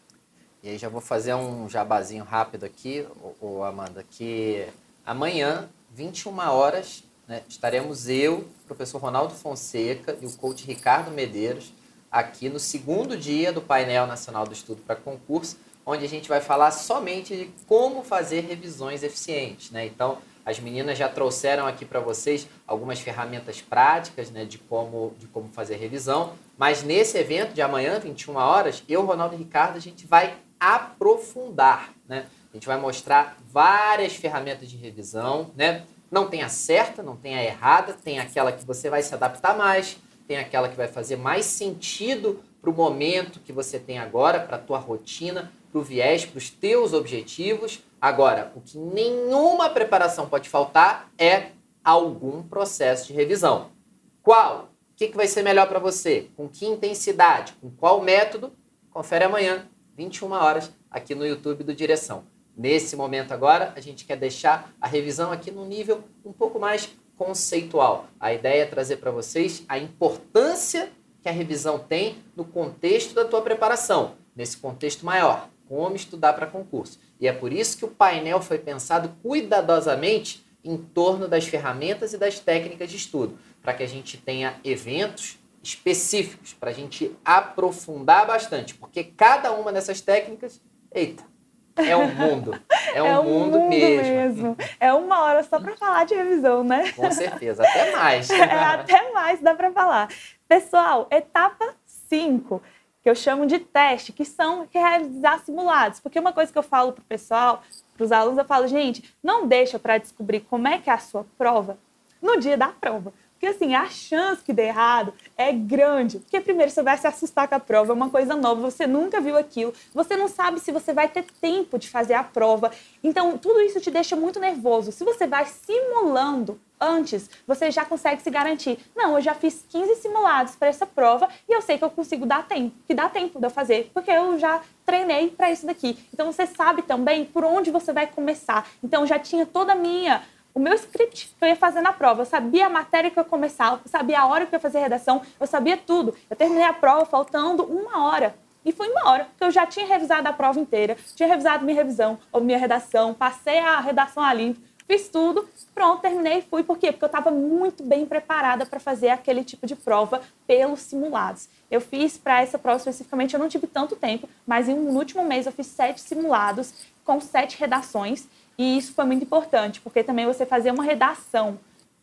E aí já vou fazer um jabazinho rápido aqui, o Amanda, que amanhã, 21 horas, né, estaremos eu, professor Ronaldo Fonseca e o coach Ricardo Medeiros aqui no segundo dia do painel nacional do estudo para concurso, onde a gente vai falar somente de como fazer revisões eficientes, né? Então, as meninas já trouxeram aqui para vocês algumas ferramentas práticas né, de, como, de como fazer revisão. Mas nesse evento de amanhã, 21 horas, eu, Ronaldo e Ricardo, a gente vai aprofundar. Né? A gente vai mostrar várias ferramentas de revisão. Né? Não tem a certa, não tem a errada, tem aquela que você vai se adaptar mais, tem aquela que vai fazer mais sentido para o momento que você tem agora, para a tua rotina, para o viés, para os teus objetivos. Agora, o que nenhuma preparação pode faltar é algum processo de revisão. Qual? O que, que vai ser melhor para você? Com que intensidade? Com qual método? Confere amanhã, 21 horas, aqui no YouTube do Direção. Nesse momento agora, a gente quer deixar a revisão aqui num nível um pouco mais conceitual. A ideia é trazer para vocês a importância que a revisão tem no contexto da tua preparação, nesse contexto maior como estudar para concurso. E é por isso que o painel foi pensado cuidadosamente em torno das ferramentas e das técnicas de estudo, para que a gente tenha eventos específicos, para a gente aprofundar bastante, porque cada uma dessas técnicas, eita, é um mundo. É um, é um mundo, mundo mesmo. mesmo. É uma hora só para falar de revisão, né? Com certeza, até mais. É, até mais dá para falar. Pessoal, etapa 5 que eu chamo de teste, que são realizar simulados. Porque uma coisa que eu falo para o pessoal, para os alunos, eu falo, gente, não deixa para descobrir como é que é a sua prova no dia da prova. Porque assim, a chance que dê errado é grande. Porque primeiro você vai se assustar com a prova, é uma coisa nova, você nunca viu aquilo, você não sabe se você vai ter tempo de fazer a prova. Então, tudo isso te deixa muito nervoso. Se você vai simulando antes, você já consegue se garantir. Não, eu já fiz 15 simulados para essa prova e eu sei que eu consigo dar tempo, que dá tempo de eu fazer, porque eu já treinei para isso daqui. Então você sabe também por onde você vai começar. Então já tinha toda a minha o meu script que eu ia fazer na prova. Eu sabia a matéria que eu ia começar, eu sabia a hora que eu ia fazer a redação, eu sabia tudo. Eu terminei a prova faltando uma hora. E foi uma hora, porque eu já tinha revisado a prova inteira, tinha revisado minha revisão, ou minha redação, passei a redação a limpo, Fiz tudo, pronto, terminei e fui. Por quê? Porque eu estava muito bem preparada para fazer aquele tipo de prova pelos simulados. Eu fiz para essa prova especificamente, eu não tive tanto tempo, mas no último mês eu fiz sete simulados com sete redações. E isso foi muito importante, porque também você fazer uma redação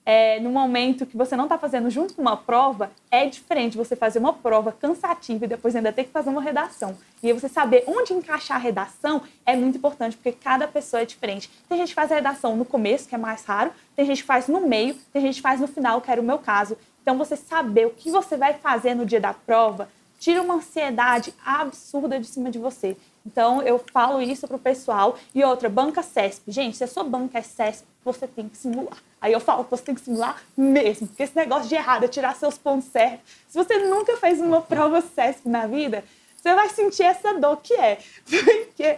é, no momento que você não está fazendo junto com uma prova, é diferente você fazer uma prova cansativa e depois ainda ter que fazer uma redação. E você saber onde encaixar a redação é muito importante, porque cada pessoa é diferente. Tem gente que faz a redação no começo, que é mais raro, tem gente que faz no meio, tem gente que faz no final, que era o meu caso. Então, você saber o que você vai fazer no dia da prova tira uma ansiedade absurda de cima de você. Então, eu falo isso pro pessoal. E outra, banca CESP. Gente, se a sua banca é CESP, você tem que simular. Aí eu falo você tem que simular mesmo, porque esse negócio de errado é tirar seus pontos certos. Se você nunca fez uma prova CESP na vida, você vai sentir essa dor que é. Porque,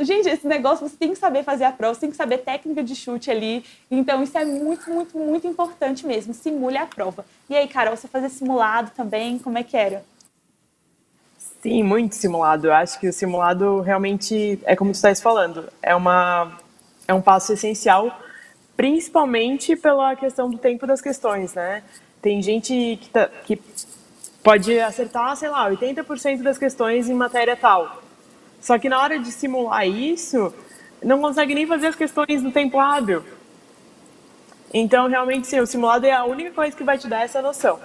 gente, esse negócio você tem que saber fazer a prova, você tem que saber técnica de chute ali. Então, isso é muito, muito, muito importante mesmo. Simule a prova. E aí, Carol, você fazer simulado também, como é que era? Sim, muito simulado. Eu acho que o simulado realmente é como tu estás falando, é uma é um passo essencial, principalmente pela questão do tempo das questões, né? Tem gente que, tá, que pode acertar, sei lá, 80% das questões em matéria tal. Só que na hora de simular isso, não consegue nem fazer as questões no tempo hábil. Então, realmente, sim, o simulado é a única coisa que vai te dar essa noção.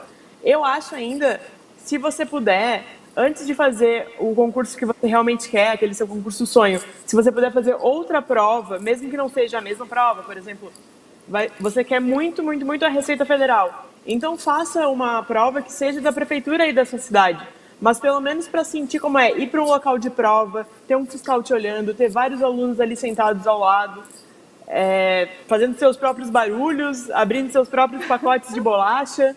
Eu acho ainda, se você puder, antes de fazer o concurso que você realmente quer, aquele seu concurso sonho, se você puder fazer outra prova, mesmo que não seja a mesma prova, por exemplo, vai, você quer muito, muito, muito a Receita Federal. Então faça uma prova que seja da prefeitura aí da sua cidade. Mas pelo menos para sentir como é ir para um local de prova, ter um fiscal te olhando, ter vários alunos ali sentados ao lado, é, fazendo seus próprios barulhos, abrindo seus próprios pacotes de bolacha.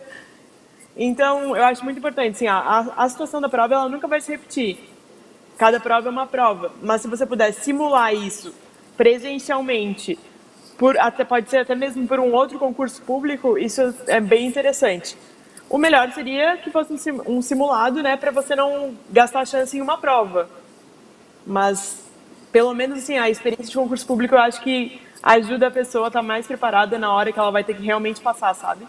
Então, eu acho muito importante, assim, a, a situação da prova ela nunca vai se repetir. Cada prova é uma prova, mas se você puder simular isso presencialmente, por até pode ser até mesmo por um outro concurso público, isso é bem interessante. O melhor seria que fosse um simulado, né, para você não gastar a chance em uma prova. Mas pelo menos assim, a experiência de concurso público eu acho que ajuda a pessoa a estar mais preparada na hora que ela vai ter que realmente passar, sabe?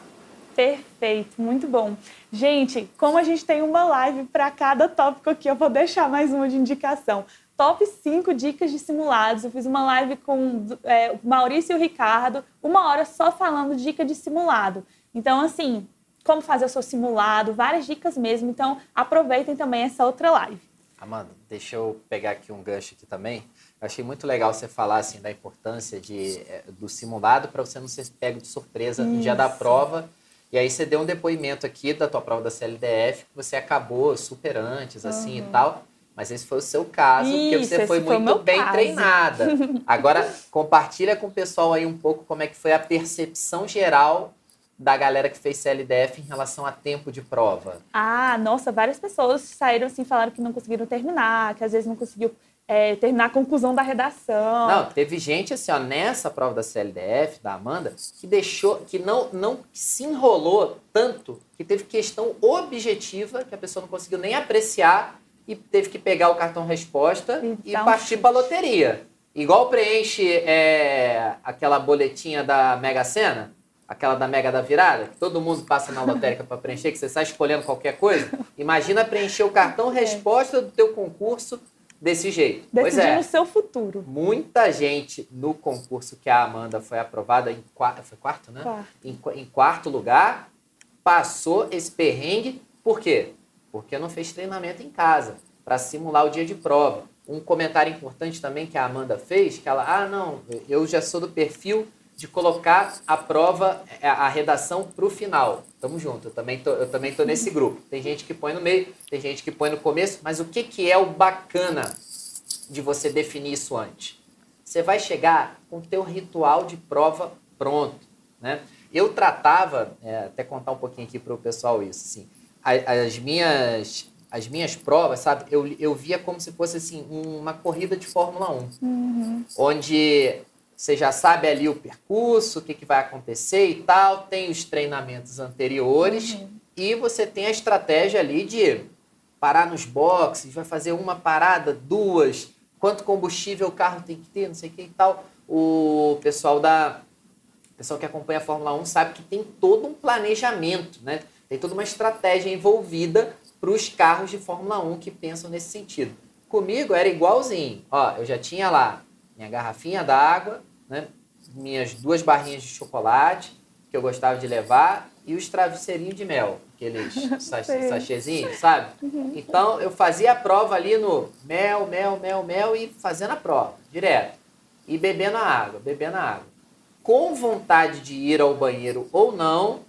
Perfeito, muito bom. Gente, como a gente tem uma live para cada tópico aqui, eu vou deixar mais uma de indicação. Top 5 dicas de simulados. Eu fiz uma live com é, o Maurício e o Ricardo, uma hora só falando dica de simulado. Então, assim, como fazer o seu simulado, várias dicas mesmo. Então, aproveitem também essa outra live. Amanda, deixa eu pegar aqui um gancho aqui também. Eu achei muito legal você falar assim da importância de, é, do simulado para você não ser pego de surpresa Isso. no dia da prova e aí você deu um depoimento aqui da tua prova da CLDF, que você acabou super antes, assim uhum. e tal. Mas esse foi o seu caso, Isso, porque você foi muito foi bem caso. treinada. Agora, compartilha com o pessoal aí um pouco como é que foi a percepção geral da galera que fez CLDF em relação a tempo de prova. Ah, nossa, várias pessoas saíram assim, falaram que não conseguiram terminar, que às vezes não conseguiu é, terminar a conclusão da redação. Não, teve gente assim, ó, nessa prova da CLDF, da Amanda, que deixou, que não, não se enrolou tanto que teve questão objetiva que a pessoa não conseguiu nem apreciar e teve que pegar o cartão resposta então, e partir para loteria. Igual preenche é, aquela boletinha da Mega Sena, aquela da Mega da Virada, que todo mundo passa na lotérica para preencher, que você sai escolhendo qualquer coisa. Imagina preencher o cartão é. resposta do teu concurso desse jeito. Decidindo é, o seu futuro. Muita gente no concurso que a Amanda foi aprovada em quarto, foi quarto, né? Quarto. Em, em quarto lugar, passou esse perrengue. Por quê? Porque não fez treinamento em casa para simular o dia de prova. Um comentário importante também que a Amanda fez, que ela, ah, não, eu já sou do perfil de colocar a prova, é, a redação para o final. Tamo junto, eu também, tô, eu também tô nesse grupo. Tem gente que põe no meio, tem gente que põe no começo, mas o que, que é o bacana de você definir isso antes? Você vai chegar com o teu ritual de prova pronto, né? Eu tratava, é, até contar um pouquinho aqui para o pessoal isso, assim, as minhas as minhas provas, sabe, eu, eu via como se fosse assim uma corrida de Fórmula 1, uhum. onde você já sabe ali o percurso, o que, que vai acontecer e tal, tem os treinamentos anteriores uhum. e você tem a estratégia ali de parar nos boxes, vai fazer uma parada, duas, quanto combustível o carro tem que ter, não sei o que e tal. O pessoal da o pessoal que acompanha a Fórmula 1 sabe que tem todo um planejamento, né? Tem toda uma estratégia envolvida para os carros de Fórmula 1 que pensam nesse sentido. Comigo era igualzinho. Ó, eu já tinha lá minha garrafinha d'água, né? minhas duas barrinhas de chocolate, que eu gostava de levar e os travesseirinhos de mel, aqueles sachêzinhos, sabe? Uhum. Então eu fazia a prova ali no mel, mel, mel, mel e fazendo a prova, direto. E bebendo a água, bebendo a água. Com vontade de ir ao banheiro ou não,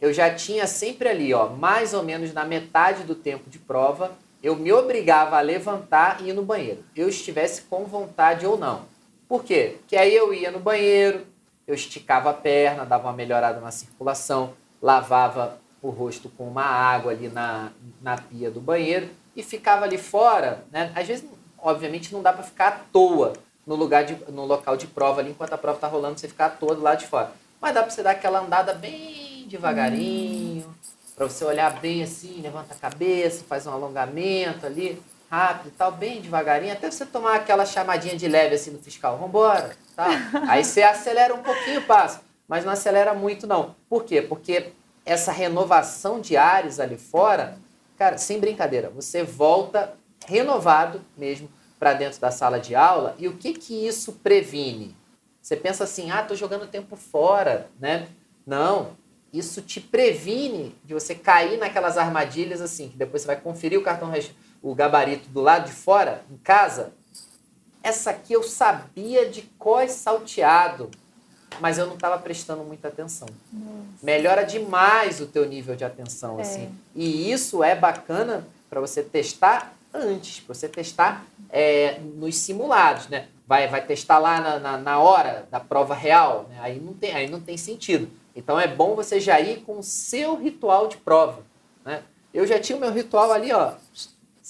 eu já tinha sempre ali, ó, mais ou menos na metade do tempo de prova, eu me obrigava a levantar e ir no banheiro, eu estivesse com vontade ou não. Por quê? Porque aí eu ia no banheiro, eu esticava a perna, dava uma melhorada na circulação, lavava o rosto com uma água ali na, na pia do banheiro e ficava ali fora. Né? Às vezes, obviamente, não dá para ficar à toa no, lugar de, no local de prova ali, enquanto a prova está rolando, você ficar à toa do lado de fora. Mas dá para você dar aquela andada bem devagarinho, para você olhar bem assim, levanta a cabeça, faz um alongamento ali, rápido tal, bem devagarinho, até você tomar aquela chamadinha de leve assim no fiscal, vambora, tá? Aí você acelera um pouquinho o passo, mas não acelera muito não. Por quê? Porque essa renovação de ares ali fora, cara, sem brincadeira, você volta renovado mesmo para dentro da sala de aula. E o que que isso previne? Você pensa assim, ah, tô jogando tempo fora, né? Não, isso te previne de você cair naquelas armadilhas assim, que depois você vai conferir o cartão o gabarito do lado de fora, em casa. Essa aqui eu sabia de cós salteado, mas eu não estava prestando muita atenção. Nossa. Melhora demais o teu nível de atenção, é. assim. E isso é bacana para você testar antes, para você testar é, nos simulados, né? Vai, vai testar lá na, na, na hora da prova real, né? aí, não tem, aí não tem sentido. Então é bom você já ir com o seu ritual de prova. Né? Eu já tinha o meu ritual ali, ó,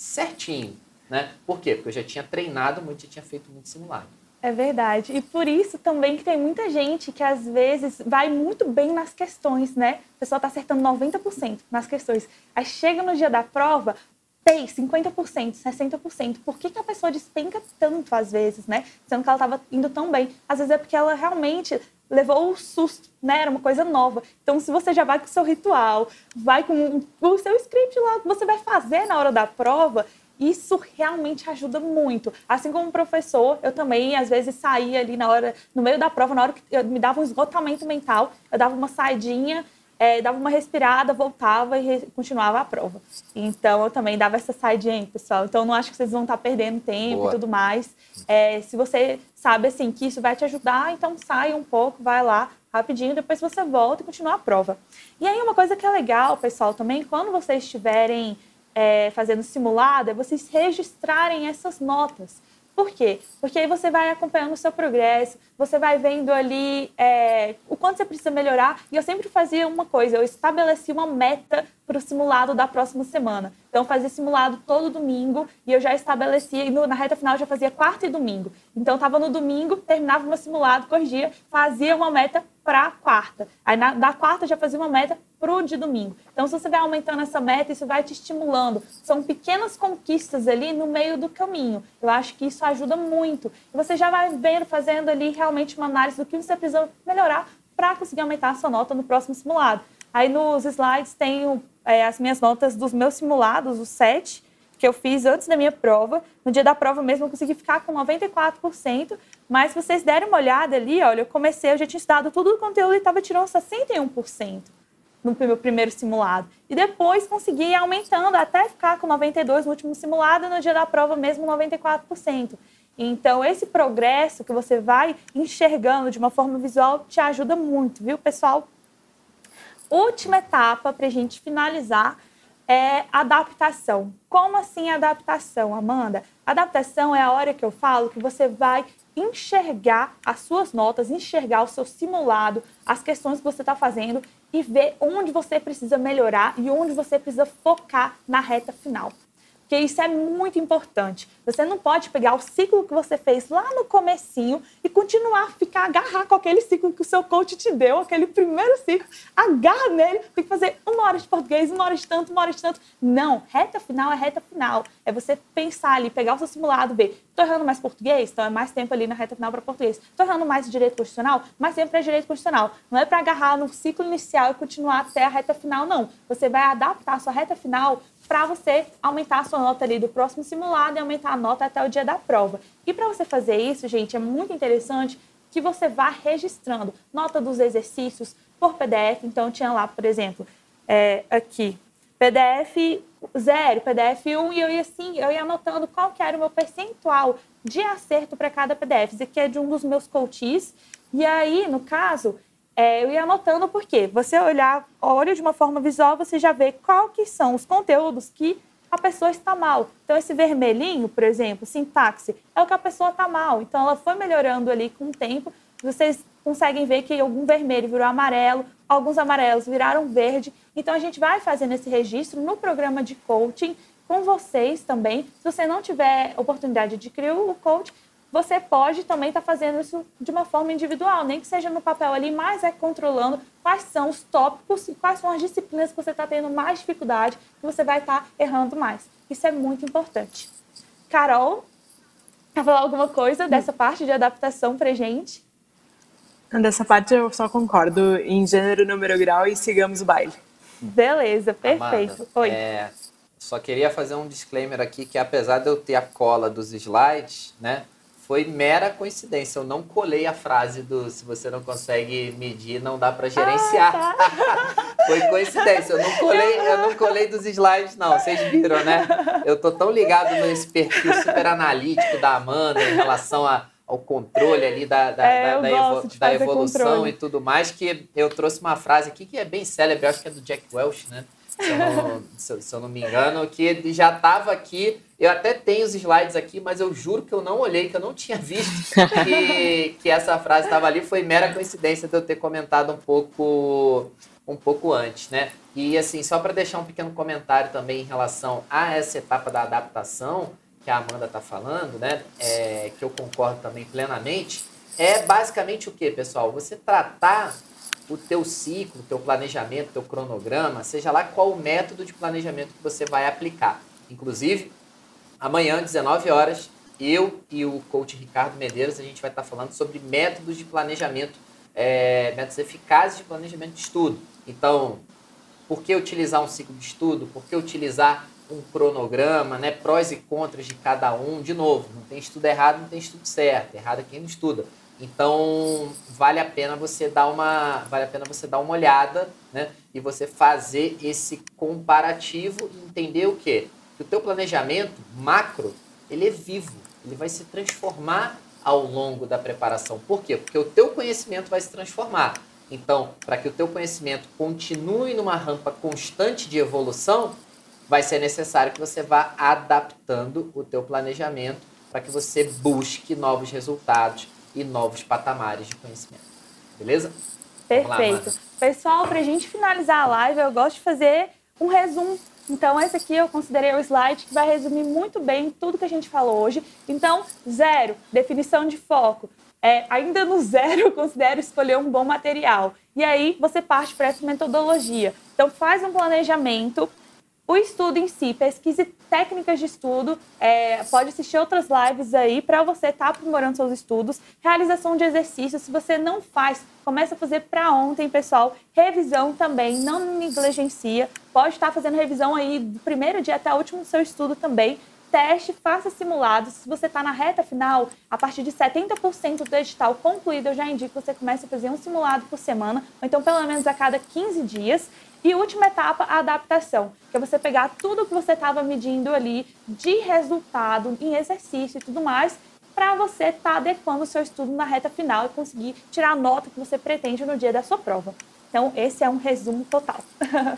certinho. Né? Por quê? Porque eu já tinha treinado muito, já tinha feito muito simulado. É verdade. E por isso também que tem muita gente que às vezes vai muito bem nas questões, né? A pessoa está acertando 90% nas questões. Aí chega no dia da prova, tem 50%, 60%. Por que, que a pessoa despenca tanto às vezes, né? Sendo que ela estava indo tão bem. Às vezes é porque ela realmente levou o susto, né? Era uma coisa nova. Então, se você já vai com o seu ritual, vai com o seu script lá que você vai fazer na hora da prova, isso realmente ajuda muito. Assim como professor, eu também às vezes saía ali na hora, no meio da prova, na hora que eu me dava um esgotamento mental, eu dava uma saidinha, é, dava uma respirada, voltava e continuava a prova. Então eu também dava essa saidinha aí, pessoal. Então não acho que vocês vão estar perdendo tempo Boa. e tudo mais. É, se você sabe assim que isso vai te ajudar, então sai um pouco, vai lá rapidinho, depois você volta e continua a prova. E aí uma coisa que é legal, pessoal, também quando vocês estiverem é, fazendo simulado, é vocês registrarem essas notas. Por quê? Porque aí você vai acompanhando o seu progresso, você vai vendo ali é, o quanto você precisa melhorar. E eu sempre fazia uma coisa, eu estabeleci uma meta para o simulado da próxima semana. Então, eu fazia simulado todo domingo e eu já estabelecia, e no, na reta final eu já fazia quarta e domingo. Então, estava no domingo, terminava o meu simulado, corrigia, fazia uma meta para quarta. Aí, na, da quarta, já fazia uma meta para o de domingo. Então, se você vai aumentando essa meta, isso vai te estimulando. São pequenas conquistas ali no meio do caminho. Eu acho que isso ajuda muito. E você já vai vendo, fazendo ali realmente uma análise do que você precisa melhorar para conseguir aumentar a sua nota no próximo simulado. Aí nos slides tem é, as minhas notas dos meus simulados, os sete, que eu fiz antes da minha prova. No dia da prova mesmo eu consegui ficar com 94%, mas se vocês derem uma olhada ali, olha, eu comecei, eu já tinha estudado tudo o conteúdo e estava tirando 61% no meu primeiro simulado. E depois consegui ir aumentando até ficar com 92 no último simulado e no dia da prova mesmo 94%. Então, esse progresso que você vai enxergando de uma forma visual te ajuda muito, viu, pessoal? Última etapa para a gente finalizar é adaptação. Como assim adaptação, Amanda? Adaptação é a hora que eu falo que você vai enxergar as suas notas, enxergar o seu simulado, as questões que você está fazendo e ver onde você precisa melhorar e onde você precisa focar na reta final porque isso é muito importante. Você não pode pegar o ciclo que você fez lá no comecinho e continuar a ficar agarrar com aquele ciclo que o seu coach te deu, aquele primeiro ciclo, agarra nele, tem que fazer uma hora de português, uma hora de tanto, uma hora de tanto. Não, reta final é reta final. É você pensar ali, pegar o seu simulado, ver, estou errando mais português, então é mais tempo ali na reta final para português. Estou errando mais direito constitucional, mais tempo para direito constitucional. Não é para agarrar no ciclo inicial e continuar até a reta final, não. Você vai adaptar a sua reta final para você aumentar a sua nota ali do próximo simulado e aumentar a nota até o dia da prova. E para você fazer isso, gente, é muito interessante que você vá registrando nota dos exercícios, por PDF. Então, tinha lá, por exemplo, é, aqui, PDF 0, PDF 1, e eu ia assim, eu ia anotando qual que era o meu percentual de acerto para cada PDF. Isso aqui é de um dos meus coaches. E aí, no caso, é, eu ia anotando porque você olhar, olha de uma forma visual, você já vê qual que são os conteúdos que a pessoa está mal. Então, esse vermelhinho, por exemplo, sintaxe, é o que a pessoa está mal. Então, ela foi melhorando ali com o tempo. Vocês conseguem ver que algum vermelho virou amarelo, alguns amarelos viraram verde. Então, a gente vai fazendo esse registro no programa de coaching com vocês também. Se você não tiver oportunidade de criar o coach, você pode também estar tá fazendo isso de uma forma individual, nem que seja no papel ali, mas é controlando quais são os tópicos e quais são as disciplinas que você está tendo mais dificuldade, que você vai estar tá errando mais. Isso é muito importante. Carol, quer falar alguma coisa dessa parte de adaptação para gente? Dessa parte eu só concordo em gênero, número, grau e sigamos o baile. Beleza, perfeito. Amada, Oi. É, só queria fazer um disclaimer aqui que apesar de eu ter a cola dos slides, né, foi mera coincidência. Eu não colei a frase do se você não consegue medir, não dá para gerenciar. Ah, tá. foi coincidência. Eu não colei, eu não colei dos slides, não. Vocês viram, né? Eu tô tão ligado nesse perfil super analítico da Amanda em relação a ao controle ali da, da, é, da, da, evo, da evolução controle. e tudo mais, que eu trouxe uma frase aqui que é bem célebre, acho que é do Jack Welch, né? Se eu não, se, se eu não me engano, que ele já estava aqui. Eu até tenho os slides aqui, mas eu juro que eu não olhei, que eu não tinha visto que, que essa frase estava ali. Foi mera coincidência de eu ter comentado um pouco um pouco antes, né? E assim, só para deixar um pequeno comentário também em relação a essa etapa da adaptação, que a Amanda está falando, né, é, que eu concordo também plenamente, é basicamente o que, pessoal? Você tratar o teu ciclo, o teu planejamento, o teu cronograma, seja lá qual o método de planejamento que você vai aplicar. Inclusive, amanhã, 19 horas, eu e o coach Ricardo Medeiros, a gente vai estar falando sobre métodos de planejamento, é, métodos eficazes de planejamento de estudo. Então, por que utilizar um ciclo de estudo? Por que utilizar um cronograma, né, prós e contras de cada um. De novo, não tem estudo errado, não tem estudo certo. Errado é quem não estuda. Então, vale a pena você dar uma, vale a pena você dar uma olhada, né, e você fazer esse comparativo e entender o quê? Que o teu planejamento macro, ele é vivo, ele vai se transformar ao longo da preparação. Por quê? Porque o teu conhecimento vai se transformar. Então, para que o teu conhecimento continue numa rampa constante de evolução, vai ser necessário que você vá adaptando o teu planejamento para que você busque novos resultados e novos patamares de conhecimento. Beleza? Perfeito. Lá, Pessoal, para a gente finalizar a live, eu gosto de fazer um resumo. Então, esse aqui eu considerei o slide que vai resumir muito bem tudo que a gente falou hoje. Então, zero, definição de foco. É, ainda no zero, eu considero escolher um bom material. E aí, você parte para essa metodologia. Então, faz um planejamento, o estudo em si, pesquise técnicas de estudo, é, pode assistir outras lives aí para você estar tá aprimorando seus estudos. Realização de exercícios, se você não faz, começa a fazer para ontem, pessoal. Revisão também, não negligencia. Pode estar tá fazendo revisão aí do primeiro dia até o último do seu estudo também. Teste, faça simulados. Se você está na reta final, a partir de 70% do edital concluído, eu já indico que você comece a fazer um simulado por semana, ou então pelo menos a cada 15 dias. E última etapa, a adaptação, que é você pegar tudo que você estava medindo ali de resultado em exercício e tudo mais, para você estar tá adequando o seu estudo na reta final e conseguir tirar a nota que você pretende no dia da sua prova. Então, esse é um resumo total.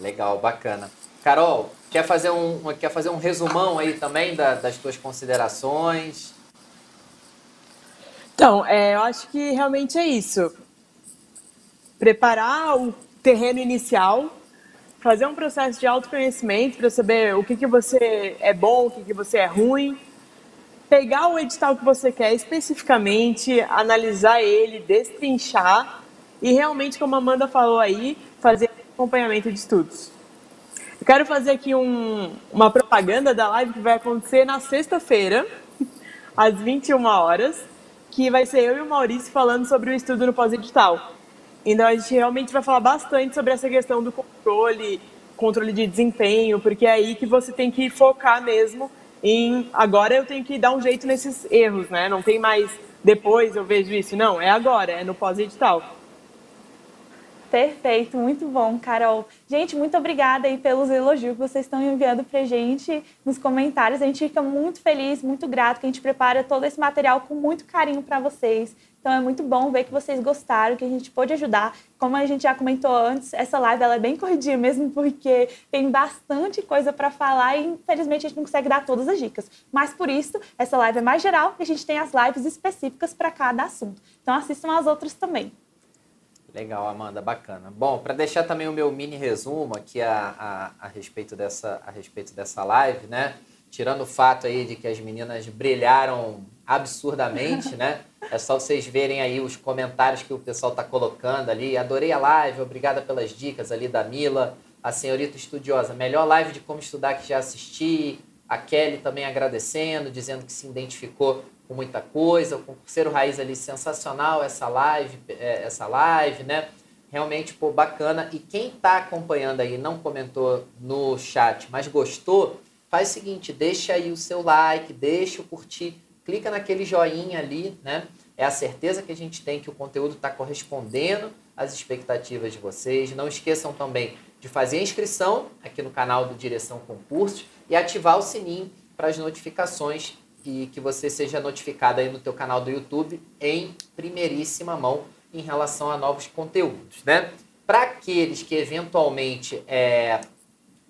Legal, bacana. Carol, quer fazer um, quer fazer um resumão aí também da, das tuas considerações? Então, é, eu acho que realmente é isso. Preparar o terreno inicial, fazer um processo de autoconhecimento para saber o que, que você é bom, o que, que você é ruim, pegar o edital que você quer especificamente, analisar ele, destrinchar e realmente, como a Amanda falou aí, fazer acompanhamento de estudos. Eu quero fazer aqui um, uma propaganda da live que vai acontecer na sexta-feira, às 21 horas, que vai ser eu e o Maurício falando sobre o estudo no pós-edital. Então a gente realmente vai falar bastante sobre essa questão do controle, controle de desempenho, porque é aí que você tem que focar mesmo em agora eu tenho que dar um jeito nesses erros, né? Não tem mais depois eu vejo isso, não, é agora, é no pós-edital. Perfeito, muito bom, Carol. Gente, muito obrigada aí pelos elogios que vocês estão enviando pra gente nos comentários. A gente fica muito feliz, muito grato que a gente prepara todo esse material com muito carinho para vocês. Então é muito bom ver que vocês gostaram, que a gente pôde ajudar. Como a gente já comentou antes, essa live ela é bem corridinha mesmo, porque tem bastante coisa para falar e infelizmente a gente não consegue dar todas as dicas. Mas por isso, essa live é mais geral e a gente tem as lives específicas para cada assunto. Então assistam as outras também. Legal, Amanda, bacana. Bom, para deixar também o meu mini resumo aqui a, a, a, respeito dessa, a respeito dessa live, né? Tirando o fato aí de que as meninas brilharam absurdamente, né? É só vocês verem aí os comentários que o pessoal está colocando ali. Adorei a live, obrigada pelas dicas ali da Mila, a senhorita estudiosa. Melhor live de como estudar que já assisti. A Kelly também agradecendo, dizendo que se identificou com muita coisa, o concurseiro raiz ali sensacional essa live, é, essa live, né? Realmente, pô, bacana. E quem está acompanhando aí não comentou no chat, mas gostou, faz o seguinte, deixa aí o seu like, deixa o curtir, clica naquele joinha ali, né? É a certeza que a gente tem que o conteúdo está correspondendo às expectativas de vocês. Não esqueçam também de fazer a inscrição aqui no canal do Direção Concursos e ativar o sininho para as notificações e que você seja notificado aí no teu canal do YouTube em primeiríssima mão em relação a novos conteúdos, né? Para aqueles que eventualmente é,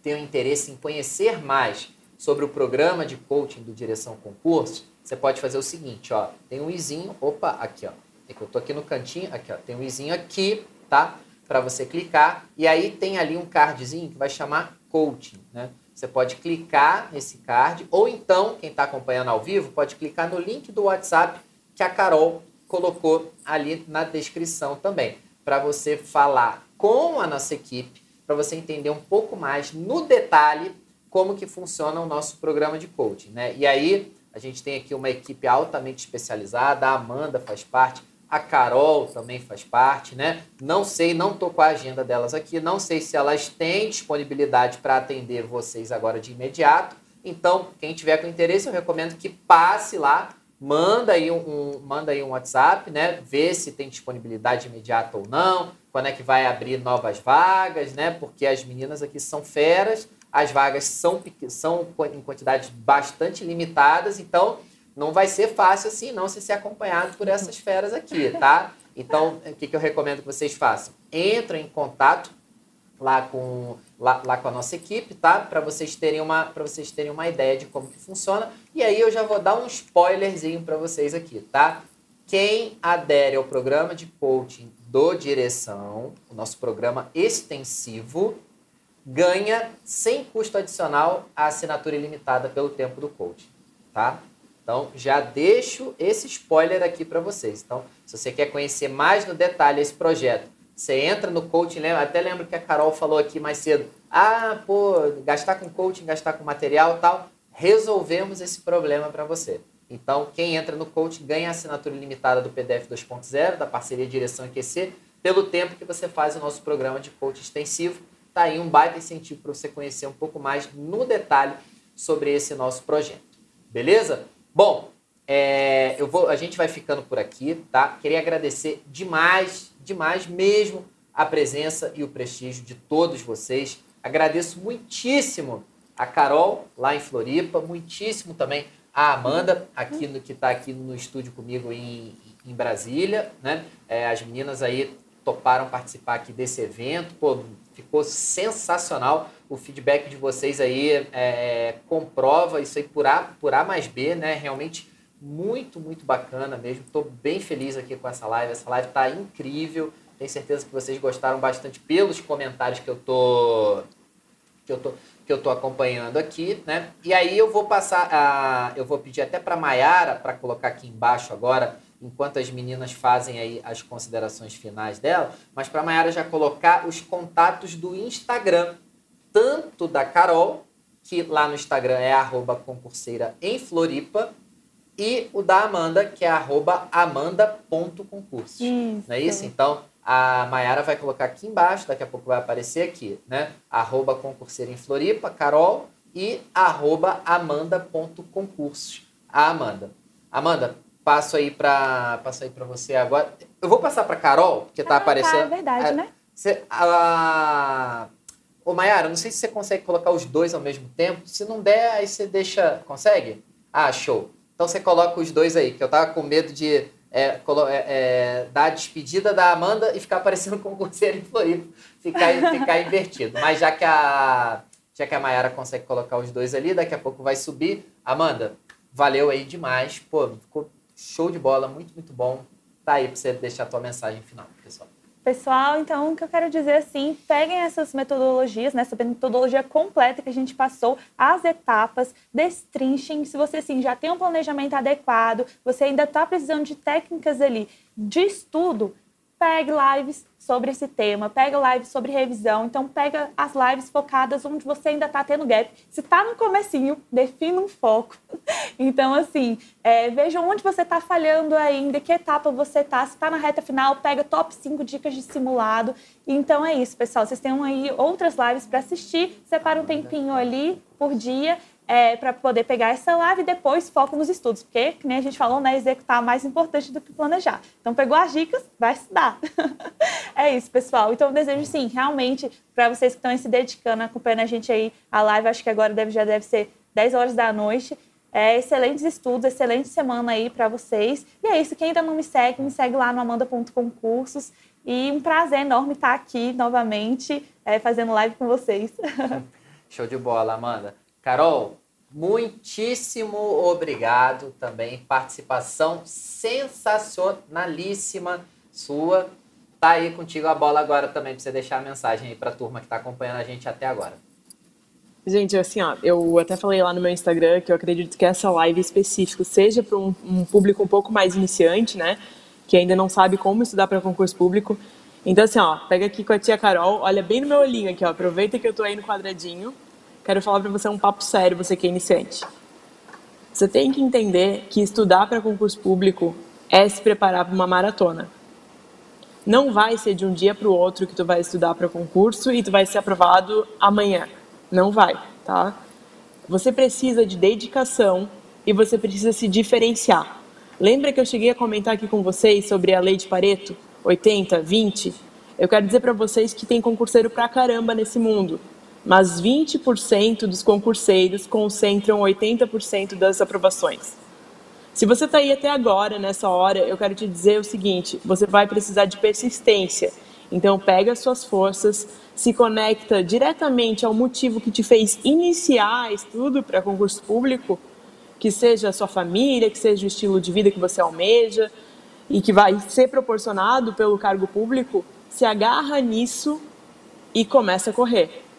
tenham interesse em conhecer mais sobre o programa de coaching do Direção Concurso, você pode fazer o seguinte, ó, tem um izinho, opa, aqui, ó, é eu tô aqui no cantinho, aqui, ó, tem um izinho aqui, tá? Para você clicar e aí tem ali um cardzinho que vai chamar coaching, né? Você pode clicar nesse card, ou então, quem está acompanhando ao vivo, pode clicar no link do WhatsApp que a Carol colocou ali na descrição também, para você falar com a nossa equipe, para você entender um pouco mais no detalhe como que funciona o nosso programa de coaching, né? E aí, a gente tem aqui uma equipe altamente especializada, a Amanda faz parte, a Carol também faz parte, né? Não sei, não estou com a agenda delas aqui, não sei se elas têm disponibilidade para atender vocês agora de imediato. Então, quem tiver com interesse, eu recomendo que passe lá, manda aí um, um, manda aí um WhatsApp, né? Vê se tem disponibilidade imediata ou não, quando é que vai abrir novas vagas, né? Porque as meninas aqui são feras, as vagas são, são em quantidades bastante limitadas, então não vai ser fácil assim, não, se ser acompanhado por essas feras aqui, tá? Então, o que, que eu recomendo que vocês façam? Entrem em contato lá com, lá, lá com a nossa equipe, tá? Para vocês terem uma para vocês terem uma ideia de como que funciona. E aí eu já vou dar um spoilerzinho para vocês aqui, tá? Quem adere ao programa de coaching do Direção, o nosso programa extensivo, ganha sem custo adicional a assinatura ilimitada pelo tempo do coaching, tá? Então, já deixo esse spoiler aqui para vocês. Então, se você quer conhecer mais no detalhe esse projeto, você entra no coaching, lembra, até lembro que a Carol falou aqui mais cedo, ah, pô, gastar com coaching, gastar com material tal, resolvemos esse problema para você. Então, quem entra no coaching ganha a assinatura limitada do PDF 2.0, da parceria Direção EQC, pelo tempo que você faz o nosso programa de coaching extensivo. Tá aí um baita incentivo para você conhecer um pouco mais no detalhe sobre esse nosso projeto. Beleza? Bom, é, eu vou, a gente vai ficando por aqui, tá? Queria agradecer demais, demais mesmo a presença e o prestígio de todos vocês. Agradeço muitíssimo a Carol lá em Floripa, muitíssimo também a Amanda aqui no que está aqui no estúdio comigo em, em Brasília, né? É, as meninas aí toparam participar aqui desse evento, pô, ficou sensacional o feedback de vocês aí é, comprova isso aí por A, por A mais B, né? Realmente muito, muito bacana mesmo. Estou bem feliz aqui com essa live. Essa live está incrível. Tenho certeza que vocês gostaram bastante pelos comentários que eu tô que eu tô que eu tô acompanhando aqui, né? E aí eu vou passar a eu vou pedir até para Maiara para colocar aqui embaixo agora, enquanto as meninas fazem aí as considerações finais dela, mas para Maiara já colocar os contatos do Instagram tanto da Carol, que lá no Instagram é arroba concurseira em Floripa, e o da Amanda, que é arroba amanda.concursos. Não é isso? Então, a Mayara vai colocar aqui embaixo, daqui a pouco vai aparecer aqui, né? Arroba concurseira em Floripa, Carol, e arroba amanda.concursos. A Amanda. Amanda, passo aí para passo aí para você agora. Eu vou passar para Carol, porque está ah, aparecendo. Tá, é verdade, é, né? Você, a... Ô, Mayara, não sei se você consegue colocar os dois ao mesmo tempo. Se não der, aí você deixa. Consegue? Ah, show. Então você coloca os dois aí, que eu tava com medo de é, é, é, dar a despedida da Amanda e ficar parecendo concurseiro em Floripa, ficar, ficar invertido. Mas já que a já que a Mayara consegue colocar os dois ali, daqui a pouco vai subir. Amanda, valeu aí demais. Pô, ficou show de bola, muito, muito bom. Tá aí para você deixar a tua mensagem final, pessoal. Pessoal, então o que eu quero dizer assim, peguem essas metodologias, né, essa metodologia completa que a gente passou, as etapas, destrinchem. Se você assim, já tem um planejamento adequado, você ainda está precisando de técnicas ali de estudo, pegue lives sobre esse tema, pega lives sobre revisão, então pega as lives focadas onde você ainda está tendo gap. Se está no comecinho, defina um foco. Então, assim, é, veja onde você está falhando ainda, que etapa você está. Se está na reta final, pega top 5 dicas de simulado. Então é isso, pessoal. Vocês têm aí outras lives para assistir, separa um tempinho ali por dia é, para poder pegar essa live e depois foco nos estudos, porque, como a gente falou, né, executar é mais importante do que planejar. Então, pegou as dicas, vai estudar. é isso, pessoal. Então, eu desejo, sim, realmente, para vocês que estão se dedicando, acompanhando a gente aí, a live, acho que agora deve, já deve ser 10 horas da noite. É, excelentes estudos, excelente semana aí para vocês. E é isso, quem ainda não me segue, me segue lá no amanda.concursos. E um prazer enorme estar aqui novamente, é, fazendo live com vocês. Show de bola, Amanda. Carol, muitíssimo obrigado também. Participação sensacionalíssima sua. Tá aí contigo a bola agora também para você deixar a mensagem aí para a turma que está acompanhando a gente até agora. Gente, assim, ó, eu até falei lá no meu Instagram que eu acredito que essa live específica seja para um, um, público um pouco mais iniciante, né? Que ainda não sabe como estudar para concurso público. Então, assim, ó, pega aqui com a tia Carol, olha bem no meu olhinho aqui, ó, aproveita que eu tô aí no quadradinho quero falar para você um papo sério, você que é iniciante. Você tem que entender que estudar para concurso público é se preparar para uma maratona. Não vai ser de um dia para o outro que tu vai estudar para concurso e tu vai ser aprovado amanhã. Não vai, tá? Você precisa de dedicação e você precisa se diferenciar. Lembra que eu cheguei a comentar aqui com vocês sobre a lei de Pareto, 80, 20? Eu quero dizer para vocês que tem concurseiro pra caramba nesse mundo mas 20% dos concurseiros concentram 80% das aprovações. Se você está aí até agora, nessa hora, eu quero te dizer o seguinte: você vai precisar de persistência. Então, pega as suas forças, se conecta diretamente ao motivo que te fez iniciar estudo para concurso público, que seja a sua família, que seja o estilo de vida que você almeja e que vai ser proporcionado pelo cargo público, se agarra nisso e começa a correr.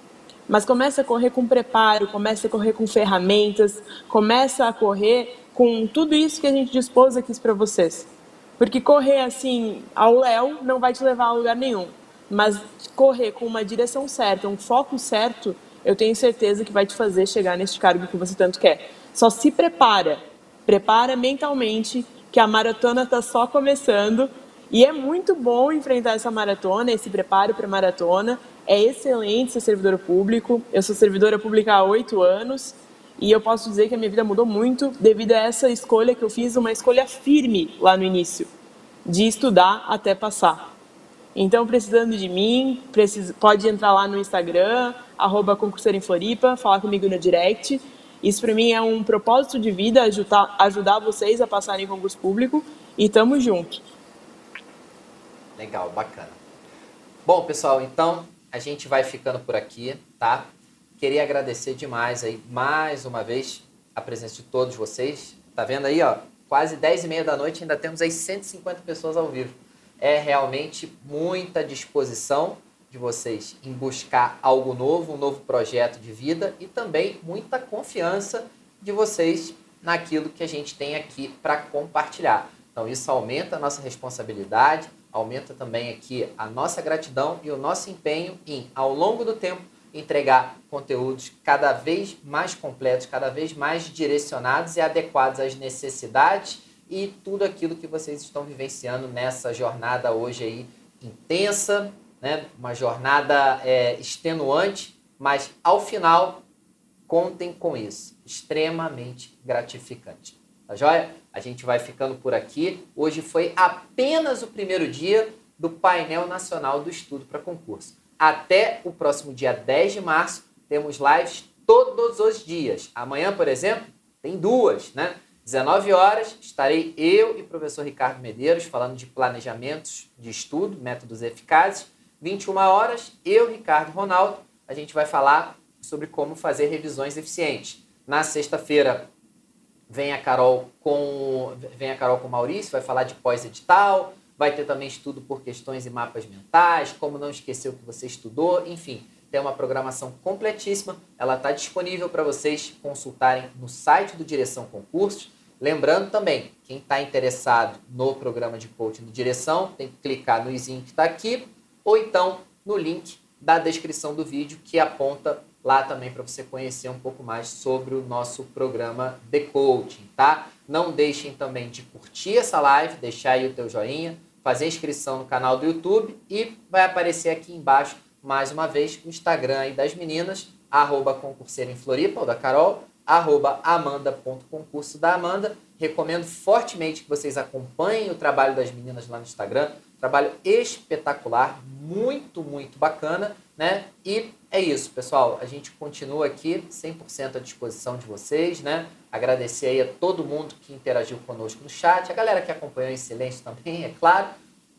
Mas começa a correr com preparo, começa a correr com ferramentas, começa a correr com tudo isso que a gente dispôs aqui para vocês. Porque correr assim ao léu não vai te levar a lugar nenhum. Mas correr com uma direção certa, um foco certo, eu tenho certeza que vai te fazer chegar neste cargo que você tanto quer. Só se prepara, prepara mentalmente, que a maratona está só começando e é muito bom enfrentar essa maratona, esse preparo para maratona. É excelente ser servidor público. Eu sou servidora pública há oito anos e eu posso dizer que a minha vida mudou muito devido a essa escolha que eu fiz, uma escolha firme lá no início, de estudar até passar. Então, precisando de mim, pode entrar lá no Instagram, arroba Floripa, falar comigo no direct. Isso para mim é um propósito de vida, ajudar, ajudar vocês a passarem em concurso público e tamo junto. Legal, bacana. Bom, pessoal, então a gente vai ficando por aqui, tá? Queria agradecer demais aí, mais uma vez, a presença de todos vocês. Tá vendo aí, ó? Quase 10 e meia da noite, ainda temos aí 150 pessoas ao vivo. É realmente muita disposição de vocês em buscar algo novo, um novo projeto de vida e também muita confiança de vocês naquilo que a gente tem aqui para compartilhar. Então, isso aumenta a nossa responsabilidade, aumenta também aqui a nossa gratidão e o nosso empenho em, ao longo do tempo, entregar conteúdos cada vez mais completos, cada vez mais direcionados e adequados às necessidades e tudo aquilo que vocês estão vivenciando nessa jornada hoje aí intensa, né? uma jornada é, extenuante, mas ao final contem com isso, extremamente gratificante. Tá joia? A gente vai ficando por aqui. Hoje foi apenas o primeiro dia do painel nacional do estudo para concurso. Até o próximo dia 10 de março, temos lives todos os dias. Amanhã, por exemplo, tem duas, né? 19 horas, estarei eu e o professor Ricardo Medeiros falando de planejamentos de estudo, métodos eficazes. 21 horas, eu, Ricardo Ronaldo, a gente vai falar sobre como fazer revisões eficientes. Na sexta-feira, vem a Carol com vem a Carol com o Maurício, vai falar de pós-edital, vai ter também estudo por questões e mapas mentais, como não esquecer o que você estudou, enfim, tem uma programação completíssima. Ela está disponível para vocês consultarem no site do Direção Concursos. Lembrando também, quem está interessado no programa de coaching do Direção, tem que clicar no izinho que está aqui, ou então no link da descrição do vídeo, que aponta lá também para você conhecer um pouco mais sobre o nosso programa de coaching, tá? Não deixem também de curtir essa live, deixar aí o teu joinha, fazer inscrição no canal do YouTube e vai aparecer aqui embaixo mais uma vez, o Instagram aí das meninas, arroba concurseira em Floripa, ou da Carol, arroba amanda.concurso da Amanda. Recomendo fortemente que vocês acompanhem o trabalho das meninas lá no Instagram. Trabalho espetacular, muito, muito bacana, né? E é isso, pessoal. A gente continua aqui 100% à disposição de vocês, né? Agradecer aí a todo mundo que interagiu conosco no chat, a galera que acompanhou em silêncio também, é claro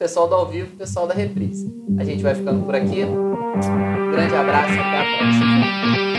pessoal do ao vivo, pessoal da reprise. A gente vai ficando por aqui. Um grande abraço até a próxima.